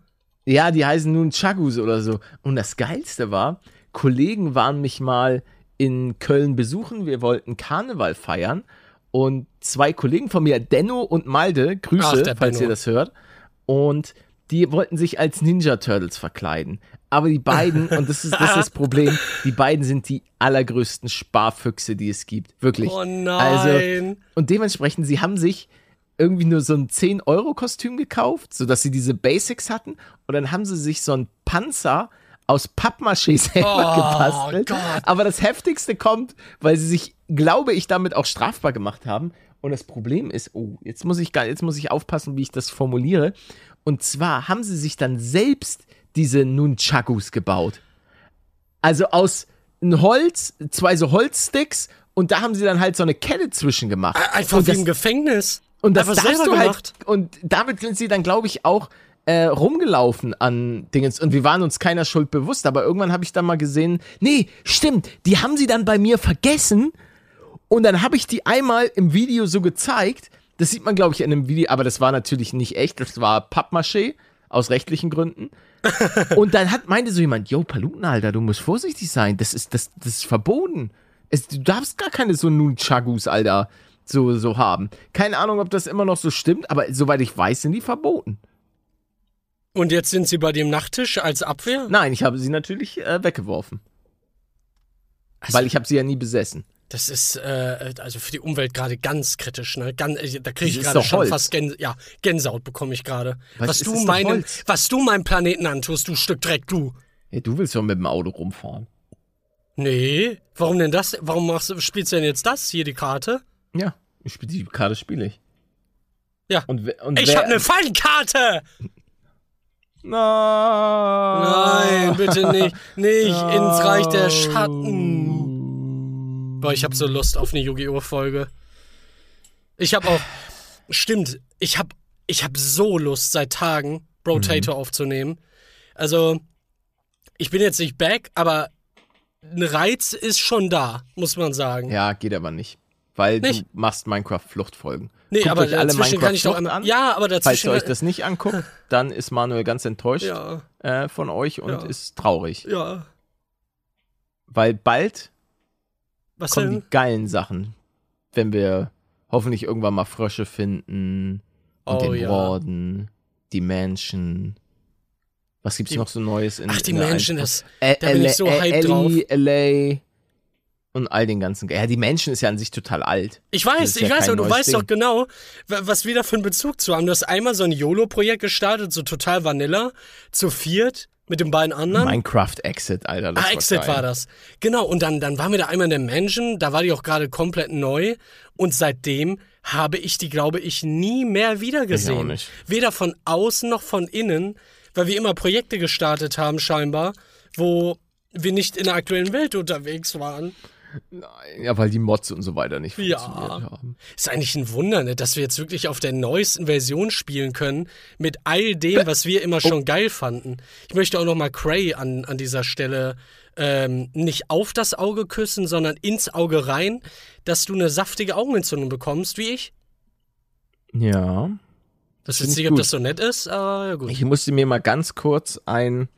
Ja, die heißen nun Chagus oder so. Und das Geilste war, Kollegen waren mich mal in Köln besuchen. Wir wollten Karneval feiern. Und zwei Kollegen von mir, Denno und Malde, Grüße, Ach, falls ihr das hört. Und die wollten sich als Ninja Turtles verkleiden. Aber die beiden, und das ist, das ist das Problem, die beiden sind die allergrößten Sparfüchse, die es gibt. Wirklich. Oh nein. Also, und dementsprechend, sie haben sich irgendwie nur so ein 10-Euro-Kostüm gekauft, sodass sie diese Basics hatten. Und dann haben sie sich so einen Panzer aus Pappmaché selber Oh, gebastelt. Gott. Aber das Heftigste kommt, weil sie sich, glaube ich, damit auch strafbar gemacht haben. Und das Problem ist, oh, jetzt muss ich jetzt muss ich aufpassen, wie ich das formuliere. Und zwar haben sie sich dann selbst diese Nunchakus gebaut. Also aus Holz, zwei so Holzsticks und da haben sie dann halt so eine Kette zwischen gemacht. Einfach wie im Gefängnis. und das darfst selber du gemacht. halt. Und damit sind sie dann, glaube ich, auch äh, rumgelaufen an Dingens. Und wir waren uns keiner Schuld bewusst. Aber irgendwann habe ich dann mal gesehen, nee, stimmt, die haben sie dann bei mir vergessen. Und dann habe ich die einmal im Video so gezeigt. Das sieht man, glaube ich, in einem Video, aber das war natürlich nicht echt. Das war Pappmaché aus rechtlichen Gründen. Und dann hat, meinte so jemand, yo, Paluten, Alter, du musst vorsichtig sein. Das ist, das, das ist verboten. Es, du darfst gar keine so Nunchagus, Alter, so, so haben. Keine Ahnung, ob das immer noch so stimmt, aber soweit ich weiß, sind die verboten. Und jetzt sind sie bei dem Nachttisch als Abwehr? Nein, ich habe sie natürlich äh, weggeworfen. Also- weil ich habe sie ja nie besessen. Das ist äh, also für die Umwelt gerade ganz kritisch, ne? Ganz, äh, da kriege ich gerade schon Holz. fast Gänse, ja, Gänsehaut bekomme ich gerade. Was Was du meinem, Holz? was du meinem Planeten antust, du Stück Dreck, du. Ja, du willst doch mit dem Auto rumfahren. Nee, warum denn das? Warum machst, du- spielst du denn jetzt das hier die Karte? Ja, ich spiel, die Karte spiele ich. Ja. Und, und Ich wer, hab eine Fallkarte. Nein. Nein, bitte nicht, nicht ins Reich der Schatten. Boah, ich hab so Lust auf eine Yu-Gi-Oh Folge. Ich hab auch stimmt, ich hab ich hab so Lust seit Tagen Brotato Mhm. aufzunehmen. Also ich bin jetzt nicht back, aber ein Reiz ist schon da, muss man sagen. Ja, geht aber nicht. Weil Nicht? du machst Minecraft-Fluchtfolgen. Nee, Guckt aber euch alle dazwischen kann ich doch an. Ja, aber Falls dazwischen. ihr euch das nicht anguckt, dann ist Manuel ganz enttäuscht ja, äh, von euch und Ja. ist traurig. ja. Weil bald Was kommen denn? die geilen Sachen. Wenn wir hoffentlich irgendwann mal Frösche finden und Oh, den ja. Die Mansion. Was gibt's Die- noch so Neues in Ach, die in ist. Ä- da bin ich so hyped Ellie, LA und all den ganzen. Ja, die Mansion ist ja an sich total alt. Ich weiß, ich ja weiß, aber du weißt doch Ding. genau, wa- was wir da für einen Bezug zu haben. Du hast einmal so ein YOLO-Projekt gestartet, so total Vanilla, zu viert, mit den beiden anderen. Minecraft Exit, Alter. Ah, war Exit geil. war das. Genau, und dann, dann waren wir da einmal in der Mansion, da war die auch gerade komplett neu. Und seitdem habe ich die, glaube ich, nie mehr wiedergesehen. nicht. Weder von außen noch von innen, weil wir immer Projekte gestartet haben, scheinbar, wo wir nicht in der aktuellen Welt unterwegs waren. Ja, weil die Mods und so weiter nicht Ja. funktioniert haben. Ist eigentlich ein Wunder, ne, dass wir jetzt wirklich auf der neuesten Version spielen können, mit all dem, was wir immer schon geil fanden. Ich möchte auch nochmal Cray an, an dieser Stelle ähm, nicht auf das Auge küssen, sondern ins Auge rein, dass du eine saftige Augenentzündung bekommst, wie ich. Ja. Das ist ich nicht, ob das so nett ist, aber ja gut. Ich musste mir mal ganz kurz ein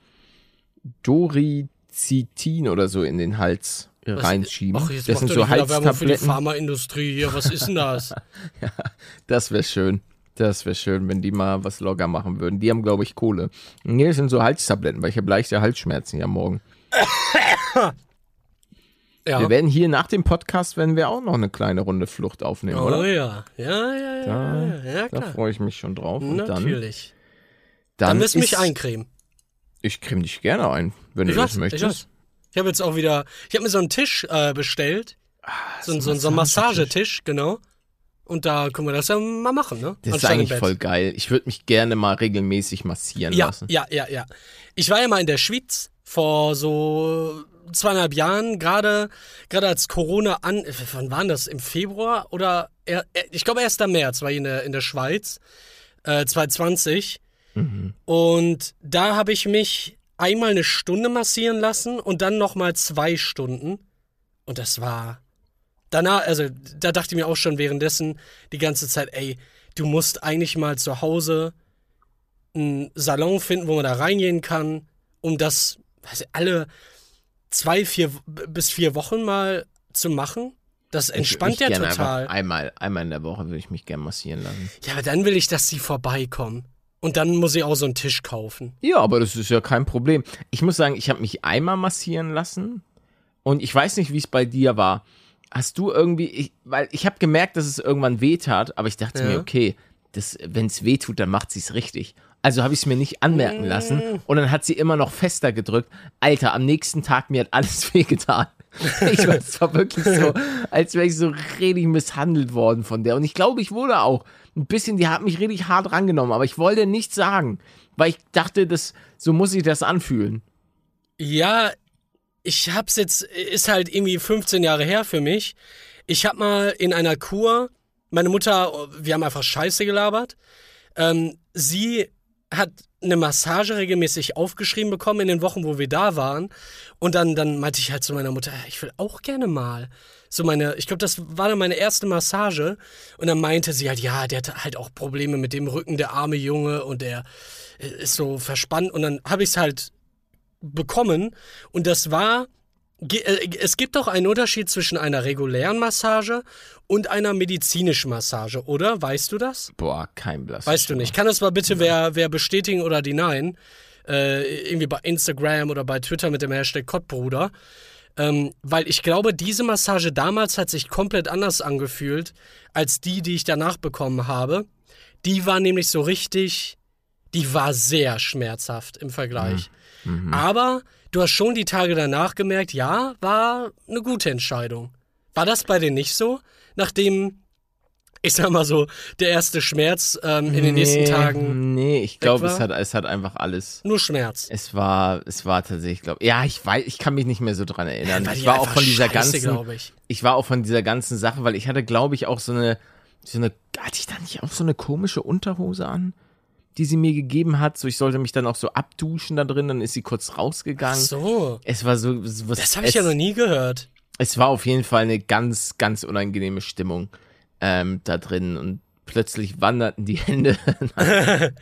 Dorizitin oder so in den Hals Was- reinschieben. Ach, jetzt das sind so Werbung für die. Pharmaindustrie hier. Was ist denn das? Das wäre schön. Das wäre schön, wenn die mal was locker machen würden. Die haben, glaube ich, Kohle. Nee, das sind so Halstabletten, weil ich habe leichte Halsschmerzen ja morgen. Ja. Wir werden hier nach dem Podcast, werden wir auch noch eine kleine Runde Flucht aufnehmen, oh oder? ja. Ja, ja, ja. Da- ja, ja Da freue ich mich schon drauf. Und dann, Natürlich. dann, Dann müssen wir mich eincremen. Ich creme dich gerne ein, wenn Ich du das möchtest. Ich habe jetzt auch wieder, ich habe mir so einen Tisch äh, bestellt. so, ein- so, ein- so ein Massagetisch, genau. Und da können wir das ja mal machen, ne? Das ist Anstatt eigentlich voll geil. Ich würde mich gerne mal regelmäßig massieren Ja, lassen. ja, ja, ja. Ich war ja mal in der Schweiz vor so zweieinhalb Jahren, gerade gerade als Corona an, wann war das? Im Februar oder er, er, ich glaube 1. März war ich in der, in der Schweiz, äh, 2020. Mhm. Und da habe ich mich einmal eine Stunde massieren lassen und dann nochmal zwei Stunden. Und das war danach, also da dachte ich mir auch schon währenddessen die ganze Zeit, ey, du musst eigentlich mal zu Hause einen Salon finden, wo man da reingehen kann, um das ich, alle zwei, vier bis vier Wochen mal zu machen. Das entspannt ja total. Einmal, einmal in der Woche würde ich mich gerne massieren lassen. Ja, aber dann will ich, dass die vorbeikommen. Und dann muss ich auch so einen Tisch kaufen. Ja, aber das ist ja kein Problem. Ich muss sagen, ich habe mich einmal massieren lassen und ich weiß nicht, wie es bei dir war. Hast du irgendwie, ich, weil ich habe gemerkt, dass es irgendwann weh tat, aber ich dachte Ja. mir, okay, wenn es weh tut, dann macht sie es richtig. Also habe ich es mir nicht anmerken lassen und dann hat sie immer noch fester gedrückt. Alter, am nächsten Tag mir hat alles wehgetan. Ich war, es war wirklich so, als wäre ich so richtig misshandelt worden von der. Und ich glaube, ich wurde auch ein bisschen, die hat mich richtig hart rangenommen, aber ich wollte nichts sagen, weil ich dachte, das, so muss ich das anfühlen. Ja, ich hab's jetzt, ist halt irgendwie 15 Jahre her für mich. Ich hab mal in einer Kur, meine Mutter, wir haben einfach Scheiße gelabert. Ähm, sie hat eine Massage regelmäßig aufgeschrieben bekommen in den Wochen, wo wir da waren. Und dann, dann meinte ich halt zu meiner Mutter, ich will auch gerne mal. So meine, ich glaube, das war dann meine erste Massage. Und dann meinte sie halt, ja, der hat halt auch Probleme mit dem Rücken, der arme Junge und der ist so verspannt. Und dann habe ich es halt bekommen. Und das war, äh, es gibt doch einen Unterschied zwischen einer regulären Massage und einer medizinischen Massage, oder? Weißt du das? Boah, kein Blass. Weißt du nicht. Kann das mal bitte wer, wer bestätigen oder denyen? Äh, irgendwie bei Instagram oder bei Twitter mit dem Hashtag Kottbruder. Ähm, weil ich glaube, diese Massage damals hat sich komplett anders angefühlt als die, die ich danach bekommen habe. Die war nämlich so richtig, die war sehr schmerzhaft im Vergleich. Aber du hast schon die Tage danach gemerkt, ja, war eine gute Entscheidung. War das bei dir nicht so? Nachdem, ich sag mal so, der erste Schmerz ähm, in den nächsten Tagen Nee, ich glaube, es hat, es hat einfach alles. nur Schmerz. Es war, es war tatsächlich, glaube ja, ich weiß, ich kann mich nicht mehr so dran erinnern. War ich war auch von dieser scheiße, ganzen, ich. ich war auch von dieser ganzen Sache, weil ich hatte, glaube ich, auch so eine, so eine, hatte ich da nicht auch so eine komische Unterhose an, die sie mir gegeben hat? So, ich sollte mich dann auch so abduschen da drin, dann ist sie kurz rausgegangen. So, Es war so, was, das habe ich ja noch nie gehört. es war auf jeden Fall eine ganz, ganz unangenehme Stimmung ähm, da drin und plötzlich wanderten die Hände.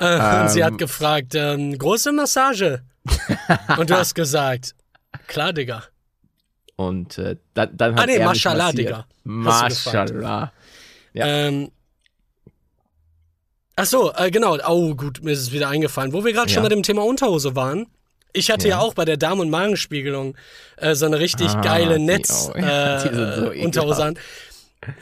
Äh, und sie Ähm. hat gefragt, ähm, große Massage. und du hast gesagt, klar, Digga. Und äh, dann, dann hat Ah, nee, er massiert. Digga. Mashallah. Ja. Ähm, ach so, äh, genau. Oh, gut, mir ist es wieder eingefallen. Wo wir gerade schon Ja. bei dem Thema Unterhose waren. Ich hatte ja, Ja. auch bei der Darm- und Magenspiegelung äh, so eine richtig Ah, geile die Netz auch. Ja, so an.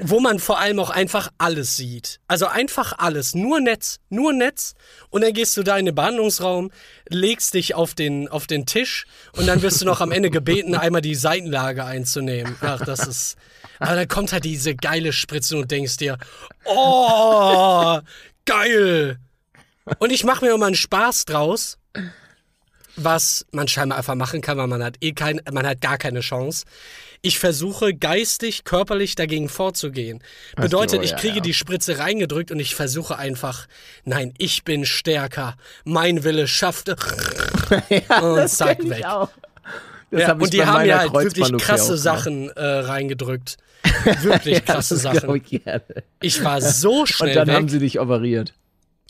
Wo man vor allem auch einfach alles sieht. Also einfach alles. Nur Netz. Nur Netz. Und dann gehst du da in den Behandlungsraum, legst dich auf den, auf den Tisch und dann wirst du noch am Ende gebeten, einmal die Seitenlage einzunehmen. Ach, das ist. Aber dann kommt halt diese geile Spritze und denkst dir, oh, geil. Und ich mache mir immer einen Spaß draus, was man scheinbar einfach machen kann, weil man hat eh kein, man hat gar keine Chance. Ich versuche geistig, körperlich dagegen vorzugehen. Bedeutet, ich ja, kriege ja. die Spritze reingedrückt und ich versuche einfach, nein, ich bin stärker. Mein Wille schafft. und das zack, weg. Ja, und die haben ja halt wirklich krasse. Sachen äh, reingedrückt. Wirklich krasse Sachen. Ich. Ich war so schnell Und dann weg. haben sie dich operiert.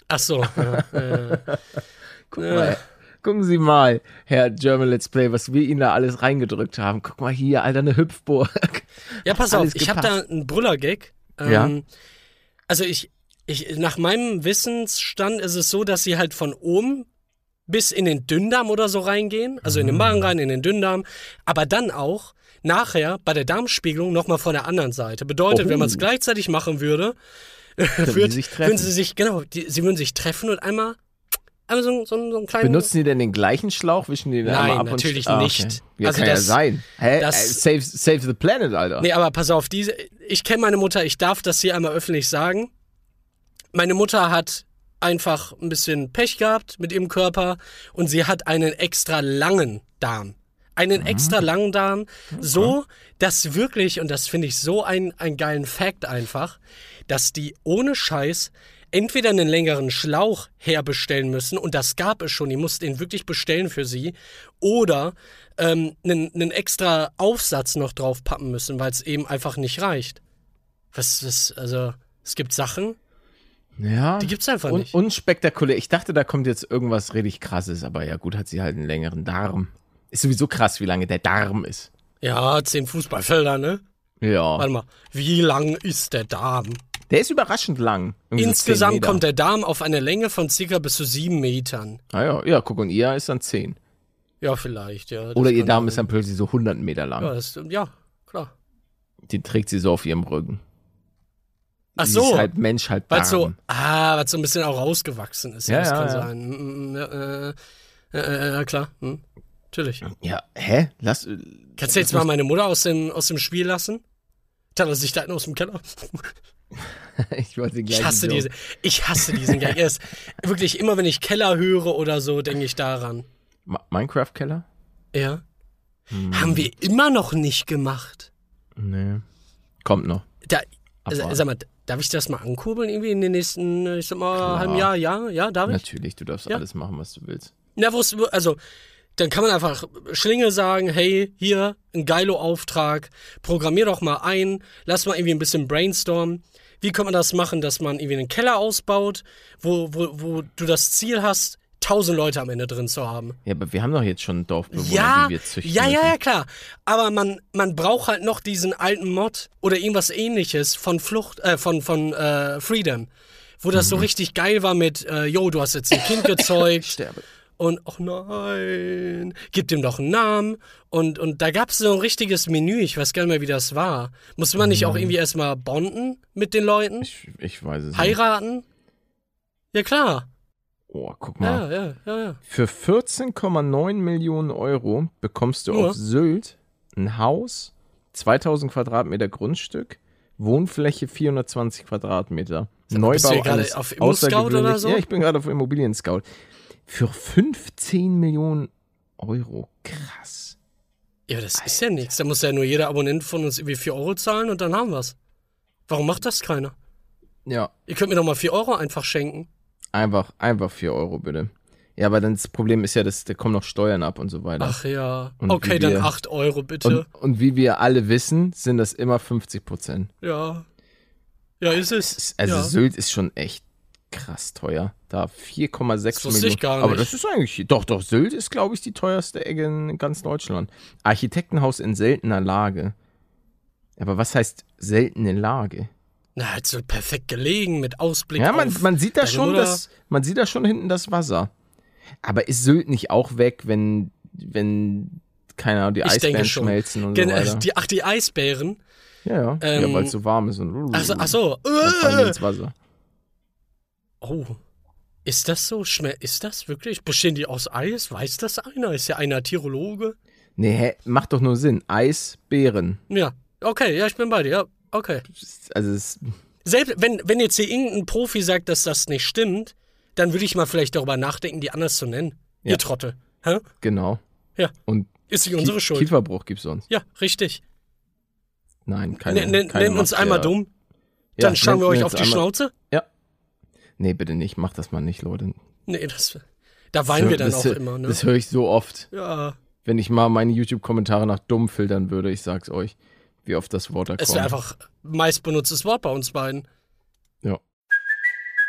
Ach so. Ja, äh, Guck mal. Gucken Sie mal, Herr German Let's Play, was wir Ihnen da alles reingedrückt haben. Guck mal hier, Alter, eine Hüpfburg. Ja, pass auf, ich habe da einen Brüller-Gag. Ähm, Ja. Also ich, ich, nach meinem Wissensstand ist es so, dass sie halt von oben bis in den Dünndarm oder so reingehen, also in den. Magen rein, in den Dünndarm, aber dann auch nachher bei der Darmspiegelung nochmal von der anderen Seite. Bedeutet, Oh. wenn man es gleichzeitig machen würde, Würden würd, sie sich treffen? würden sie sich, genau, die, sie würden sich treffen und einmal, einmal so, so, so einen kleinen... Benutzen die denn den gleichen Schlauch? Wischen die den Nein, ab natürlich und Ah, nicht. Okay. Ja, Also kann das- ja sein. Hä? das- Äh, save, save the planet, Alter. Nee, aber pass auf, diese, ich kenne meine Mutter, ich darf das hier einmal öffentlich sagen. Meine Mutter hat einfach ein bisschen Pech gehabt mit ihrem Körper und sie hat einen extra langen Darm. Einen extra langen Darm, so, dass wirklich, und das finde ich so ein, einen geilen Fact einfach, dass die ohne Scheiß entweder einen längeren Schlauch herbestellen müssen, und das gab es schon, die mussten ihn wirklich bestellen für sie, oder ähm, einen, einen extra Aufsatz noch drauf pappen müssen, weil es eben einfach nicht reicht. Was, was, also, es gibt Sachen, Ja. die gibt's einfach Un nicht. unspektakulär. Ich dachte, da kommt jetzt irgendwas richtig krasses, aber ja gut, hat sie halt einen längeren Darm. Ist sowieso krass, wie lange der Darm ist. Ja, zehn Fußballfelder, ne? Ja. Warte mal, wie lang ist der Darm? Der ist überraschend lang. Irgendwie so 10 Insgesamt kommt der Darm auf eine Länge von circa bis zu sieben Metern. Ah ja, ja, guck, und ihr ist dann 10. Ja, vielleicht, ja. Oder ihr Darm sein. ist dann plötzlich so 100 Meter lang. Ja, das, ja, klar. Den trägt sie so auf ihrem Rücken. Ach Sie so. ist halt Mensch, halt Darm. Weil so, ah, weil so ein bisschen auch rausgewachsen ist. Ja, das ja, kann ja. sein. Mm, mm, Ja, äh, äh, äh, klar. Hm. Natürlich. Ja, hä? Lass. äh, Kannst du jetzt mal meine Mutter aus dem, aus dem Spiel lassen? Dann lasse ich da aus dem Keller. ich wollte gleich Ich hasse so. diese, ich hasse diesen Gag. Erst wirklich immer, wenn ich Keller höre oder so, denke ich daran. Minecraft-Keller? Ja. Hm. Haben wir immer noch nicht gemacht. Nee. Kommt noch. Da, Abwarten. sag mal, darf ich das mal ankurbeln irgendwie in den nächsten, ich sag mal, Klar. halben Jahr? Ja, ja, darf ich? Natürlich, du darfst Ja. alles machen, was du willst. Na, wo also, dann kann man einfach Schlinge sagen, hey, hier, ein geilo Auftrag, programmier doch mal ein, lass mal irgendwie ein bisschen brainstormen. Wie kann man das machen, dass man irgendwie einen Keller ausbaut, wo, wo, wo du das Ziel hast, tausend Leute am Ende drin zu haben? Ja, aber wir haben doch jetzt schon Dorfbewohner, Ja, die wir züchten. ja, ja, ja, klar. Aber man, man braucht halt noch diesen alten Mod oder irgendwas ähnliches von Flucht, äh, von, von äh, Freedom. Wo das so Mhm. richtig geil war mit, äh, yo, du hast jetzt ein Kind gezeugt. Sterbe. Und, ach nein, gib dem doch einen Namen. Und, und da gab es so ein richtiges Menü, ich weiß gar nicht mehr, wie das war. Musste man nicht auch irgendwie erstmal bonden mit den Leuten? Ich, ich weiß es nicht. Heiraten? Ja, klar. Oh, guck mal. Ja, ja, ja, ja. Für 14,9 Millionen Euro bekommst du Nur? auf Sylt ein Haus, 2000 Quadratmeter Grundstück, Wohnfläche 420 Quadratmeter. Sag mal, bist du Neubau eines auf Immo-Scout oder so? Ja, ich bin gerade auf Immobilien Scout. Für 15 Millionen Euro. Krass. Ja, das ist ja nichts. Da muss ja nur jeder Abonnent von uns irgendwie 4 Euro zahlen und dann haben wir's. Warum macht das keiner? Ja, Ihr könnt mir doch mal 4 Euro einfach schenken. einfach, einfach 4 Euro bitte. Ja, aber dann das Problem ist ja, dass da kommen noch Steuern ab und so weiter. Ach ja. Und okay, wie dann wir- 8 Euro bitte. und, und wie wir alle wissen, sind das immer 50 Prozent. ja. Ja, ist es. Also ja. Sylt ist schon echt krass teuer. Da 4,6 Das wusste Millionen. ich gar Aber nicht. das ist eigentlich, doch, doch, Sylt ist, glaube ich, die teuerste Ecke in ganz Deutschland. Architektenhaus in seltener Lage. Aber was heißt seltene Lage? Na, halt so perfekt gelegen mit Ausblick Ja, man, man sieht da schon Mutter. das, man sieht da schon hinten das Wasser. Aber ist Sylt nicht auch weg, wenn, wenn, keine Ahnung, die Ich Eisbären schmelzen und Gen so weiter? die, ach, die Eisbären. ja, ja, ja ähm, weil es so warm ist und Ach so. Ach so. Äh. ins Wasser. Oh. Ist das so? Schme ist das wirklich? Bestehen die aus Eis? Weiß das einer? Ist ja einer Tirologe? Nee, hä, macht doch nur Sinn. Eisbären. Ja. Okay, ja, ich bin bei dir. Ja, okay. Also es, Selbst wenn, wenn jetzt hier irgendein Profi sagt, dass das nicht stimmt, dann würde ich mal vielleicht darüber nachdenken, die anders zu nennen. Ja. Ihr Trottel. Hä? genau. Ja. Und Ist nicht unsere Schuld. Kieferbruch gibt's sonst. Ja, richtig. Nein, keine. Nenn- keine nenn uns einmal ja. dumm. Ja, Dann schauen nenn- wir euch auf die Schnauze. Nee, bitte nicht. Macht das mal nicht, Leute. Nee, das. Da weinen wir dann das, auch immer, ne? Das höre ich so oft. Ja. Wenn ich mal meine YouTube-Kommentare nach dumm filtern würde, ich sag's euch, wie oft das Wort da Es kommt. wäre einfach meist benutztes Wort bei uns beiden. Ja.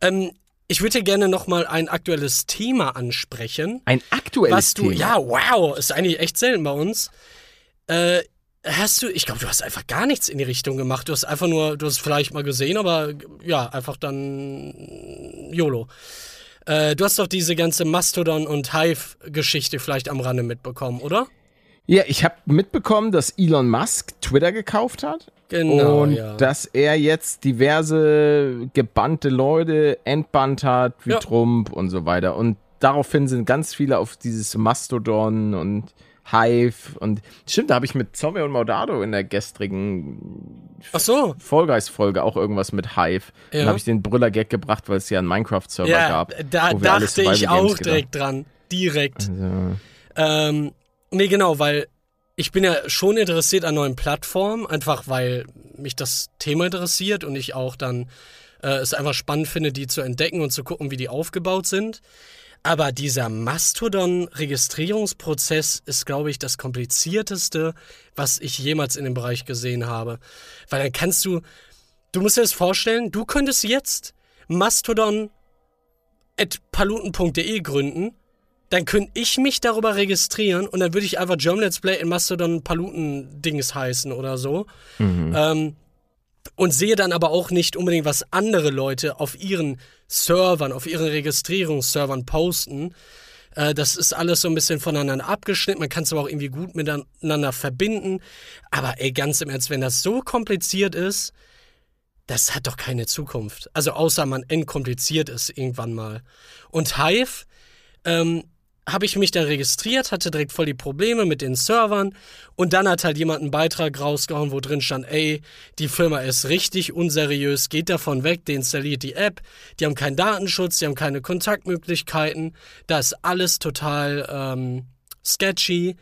Ähm, ich würde gerne noch mal ein aktuelles Thema ansprechen. Ein aktuelles was du, Thema. ja, wow, ist eigentlich echt selten bei uns. Äh, hast du, ich glaube, du hast einfach gar nichts in die Richtung gemacht. Du hast einfach nur, du hast vielleicht mal gesehen, aber ja, einfach dann YOLO. Äh, du hast doch diese ganze Mastodon- und Hive-Geschichte vielleicht am Rande mitbekommen, oder? Ja, ich habe mitbekommen, dass Elon Musk Twitter gekauft hat. Genau, und ja. dass er jetzt diverse gebannte Leute entbannt hat, wie Ja. Trump und so weiter. Und daraufhin sind ganz viele auf dieses Mastodon und Hive und stimmt, da habe ich mit Zombie und Maudado in der gestrigen Ach so. Vollgeist-Folge auch irgendwas mit Hive. Ja. Dann habe ich den Brüller-Gag gebracht, weil es ja einen Minecraft-Server Ja, gab. da dachte ich auch direkt dran. Direkt. Also, Ähm, nee, genau, weil ich bin ja schon interessiert an neuen Plattformen, einfach weil mich das Thema interessiert und ich auch dann äh, es einfach spannend finde, die zu entdecken und zu gucken, wie die aufgebaut sind. Aber dieser Mastodon-Registrierungsprozess ist, glaube ich, das komplizierteste, was ich jemals in dem Bereich gesehen habe. Weil dann kannst du, du musst dir das vorstellen, du könntest jetzt mastodon.paluten.de gründen, dann könnte ich mich darüber registrieren und dann würde ich einfach German Let's Play in Mastodon Paluten Dings heißen oder so. Ähm, und sehe dann aber auch nicht unbedingt, was andere Leute auf ihren Servern, auf ihren Registrierungsservern posten. Äh, das ist alles so ein bisschen voneinander abgeschnitten. Man kann es aber auch irgendwie gut miteinander verbinden. Aber ey, ganz im Ernst, wenn das so kompliziert ist, das hat doch keine Zukunft. Also außer man entkompliziert es irgendwann mal. Und Hive, ähm, habe ich mich dann registriert, hatte direkt voll die Probleme mit den Servern und dann hat halt jemand einen Beitrag rausgehauen, wo drin stand, ey, die Firma ist richtig unseriös, geht davon weg, deinstalliert die App, die haben keinen Datenschutz, die haben keine Kontaktmöglichkeiten, da ist alles total ähm, sketchy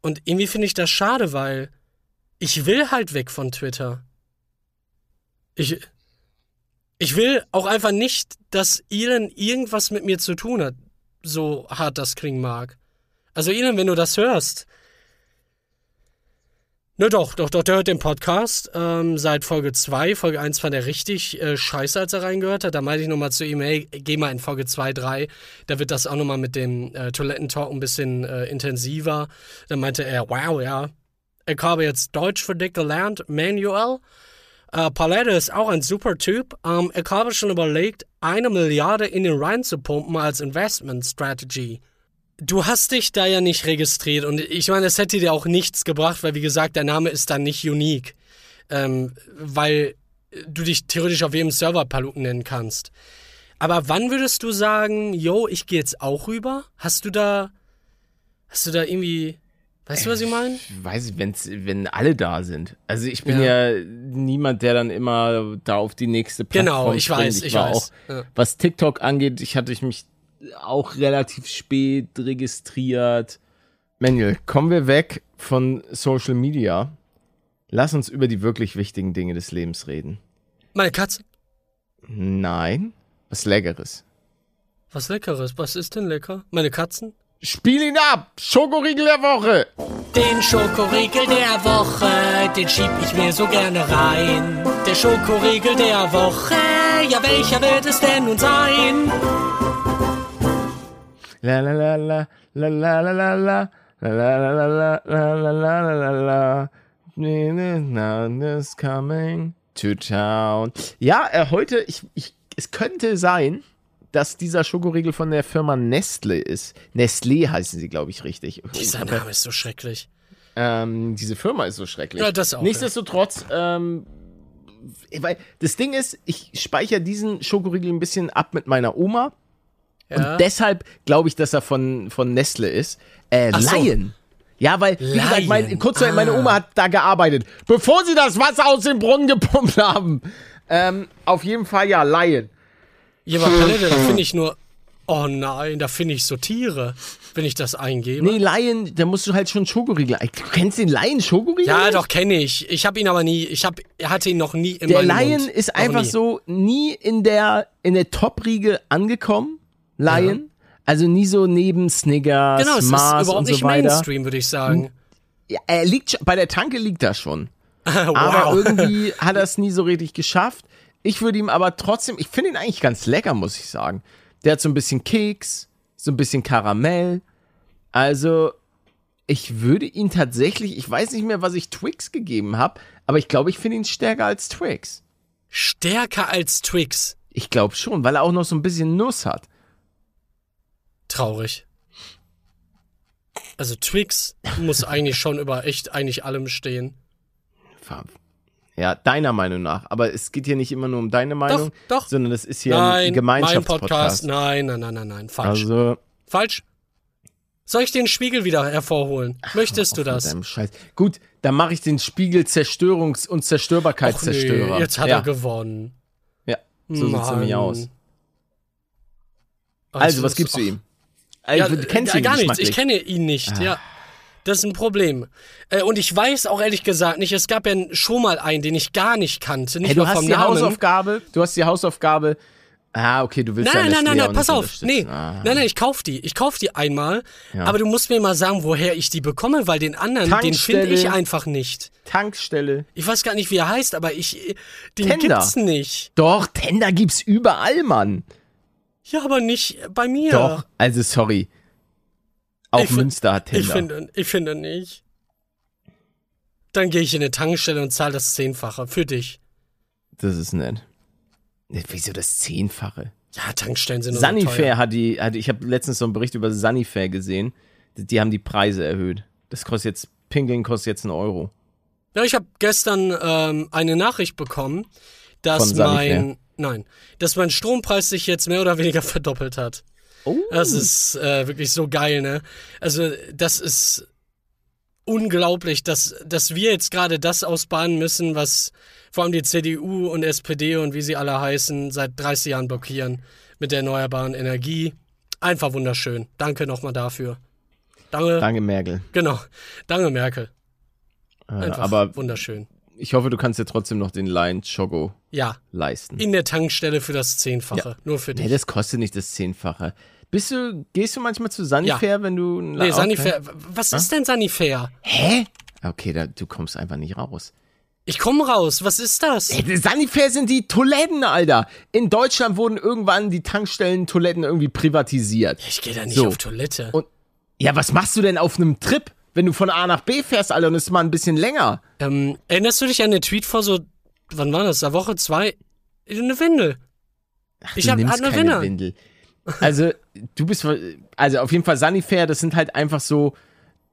und irgendwie finde ich das schade, weil ich will halt weg von Twitter. Ich, ich will auch einfach nicht, dass Elon irgendwas mit mir zu tun hat so hart das klingen mag. Also Elon, wenn du das hörst. Ne, doch, doch, doch, der hört den Podcast ähm, seit Folge 2. Folge 1 fand er richtig äh, scheiße, als er reingehört hat. Da meinte ich nochmal zu ihm, hey, geh mal in Folge 2, 3. Da wird das auch nochmal mit dem äh, Toilettentalk ein bisschen äh, intensiver. Dann meinte er, wow, ja, ich habe jetzt Deutsch für dich gelernt, Manuel. Äh, Palette ist auch ein super Typ. Ähm, ich habe schon überlegt, eine Milliarde in den Rhein zu pumpen als Investment Strategy. Du hast dich da ja nicht registriert und ich meine, es hätte dir auch nichts gebracht, weil wie gesagt, der Name ist dann nicht unique. Ähm, weil du dich theoretisch auf jedem Server Paluten nennen kannst. Aber wann würdest du sagen, yo, ich gehe jetzt auch rüber? Hast du da, hast du da irgendwie, weißt du, was ich meine? Ich weiß, wenn's, wenn alle da sind. Also ich bin ja, niemand, der dann immer da auf die nächste Plattform Genau, ich weiß, ich war weiß. Auch, Ja. Was TikTok angeht, ich hatte mich auch relativ spät registriert. Manuel, kommen wir weg von Social Media. Lass uns über die wirklich wichtigen Dinge des Lebens reden. Meine Katze. Nein, was Leckeres. Was Leckeres. Was ist denn lecker? Meine Katzen? Spiel ihn ab! Schokoriegel der Woche! Den Schokoriegel der Woche, den schieb ich mir so gerne rein. Der Schokoriegel der Woche, ja welcher wird es denn nun sein? La la la la la la la la la la la la la la la la la la Now is coming to town. Ja, äh, heute, ich, ich, es könnte sein, dass dieser Schokoriegel von der Firma Nestle ist. Nestlé heißen sie, glaube ich, richtig. Dieser Name ist so schrecklich. Ähm, diese Firma ist so schrecklich. Ja, das auch, Nichtsdestotrotz, ähm, weil das Ding ist, ich speichere diesen Schokoriegel ein bisschen ab mit meiner Oma. Ja. Und deshalb glaube ich, dass er von, von Nestle ist. Äh, Ach so. Lion. Ja, weil, wie gesagt, mein, kurz vorher, meine Ah. Oma hat da gearbeitet, bevor sie das Wasser aus dem Brunnen gepumpt haben. Ähm, auf jeden Fall ja, Lion. Ja, aber Palette, da finde ich nur. Oh nein, da finde ich so Tiere, wenn ich das eingebe. Nee, Lion, da musst du halt schon Schokoriegel. Du kennst den Lion Schokoriegel? ja, doch, kenne ich. Ich habe ihn aber nie, ich hab, hatte ihn noch nie in Der Lion Mund. ist Noch einfach nie. so nie in der, in der Top-Riege angekommen. Lion. Also nie so neben Snickers, Genau, es Mars ist überhaupt und so nicht weiter. Mainstream, würde ich sagen. Ja, er liegt bei der Tanke liegt er schon. wow. Aber irgendwie hat er es nie so richtig geschafft. Ich würde ihm aber trotzdem, ich finde ihn eigentlich ganz lecker, muss ich sagen. Der hat so ein bisschen Keks, so ein bisschen Karamell. Also, ich würde ihn tatsächlich, ich weiß nicht mehr, was ich Twix gegeben habe, aber ich glaube, ich finde ihn stärker als Twix. Stärker als Twix. Ich glaube schon, weil er auch noch so ein bisschen Nuss hat. Traurig. Also Twix muss eigentlich schon über echt eigentlich allem stehen. Ja, deiner Meinung nach. Aber es geht hier nicht immer nur um deine Meinung, doch. sondern es ist hier nein, ein mein Gemeinschaftspodcast. Podcast. Nein, nein, nein, nein, nein. Falsch. Also, Falsch. Soll ich den Spiegel wieder hervorholen? Möchtest du das? Gut, dann mache ich den Spiegel Zerstörungs- und Zerstörbarkeitszerstörer. nee, jetzt hat ja. er gewonnen. Ja, so sieht's Mann. nämlich aus. Also, es was gibst du ihm? Ja, du kennst äh, ihn gar nichts. Ich kenne ihn nicht. Ja. Das ist ein Problem. Äh, und ich weiß auch ehrlich gesagt nicht, es gab ja schon mal einen, den ich gar nicht kannte. Nicht Hey, du mal hast vom die Namen. Hausaufgabe, du hast die Hausaufgabe. Ah, okay, du willst Nein, deine nein, nein, nein, pass auf. Nee. Ah. nein, nein, ich kauf die. Ich kauf die einmal, Ja. aber du musst mir mal sagen, woher ich die bekomme, weil den anderen, den finde ich einfach nicht. Tankstelle. Ich weiß gar nicht, wie er heißt, aber ich, den Tender. gibt's nicht. Doch, Tender gibt's überall, Mann. Ja, aber nicht bei mir. Doch, also sorry. Auch Ich Münster hat Tender. Ich finde, ich finde nicht. Dann gehe ich in eine Tankstelle und zahle das Zehnfache für dich. das ist nett. Wieso das Zehnfache? Ja, Tankstellen sind so Sunnyfair teuer. hat die, hat, ich habe letztens so einen Bericht über Sunnyfair gesehen. Die, die haben die Preise erhöht. Das kostet jetzt, Pinkeln kostet jetzt einen Euro. Ja, ich habe gestern ähm, eine Nachricht bekommen, dass mein, nein, dass mein Strompreis sich jetzt mehr oder weniger verdoppelt hat. Oh. Das ist äh, wirklich so geil, ne? Also, das ist unglaublich, dass, dass wir jetzt gerade das ausbaden müssen, was vor allem die CDU und SPD und wie sie alle heißen, seit 30 Jahren blockieren mit der erneuerbaren Energie. Einfach wunderschön. Danke nochmal dafür. Danke. Danke, Merkel. Genau. Danke, Merkel. Äh, Einfach aber wunderschön. Ich hoffe, du kannst dir trotzdem noch den Line Choco Ja, leisten. in der Tankstelle für das Zehnfache. Nur für dich. Nee, das kostet nicht das Zehnfache. Bist du, gehst du manchmal zu Sunnyfair, wenn du einen nee, Sanifair. Was ist denn Sanifair? Hä? Okay, da, du kommst einfach nicht raus. Ich komme raus. Was ist das? Ey, Sanifair sind die Toiletten, Alter. In Deutschland wurden irgendwann die Tankstellen-Toiletten irgendwie privatisiert. Ich gehe da nicht So. auf Toilette. Und ja, was machst du denn auf einem Trip, wenn du von A nach B fährst, Alter, und es ist mal ein bisschen länger? Ähm, erinnerst du dich an den Tweet vor so, wann war das? Eine Woche, zwei? Eine Windel. ich du hab nimmst eine keine Winner. Windel. Also, du bist, also auf jeden Fall Sanifair, das sind halt einfach so,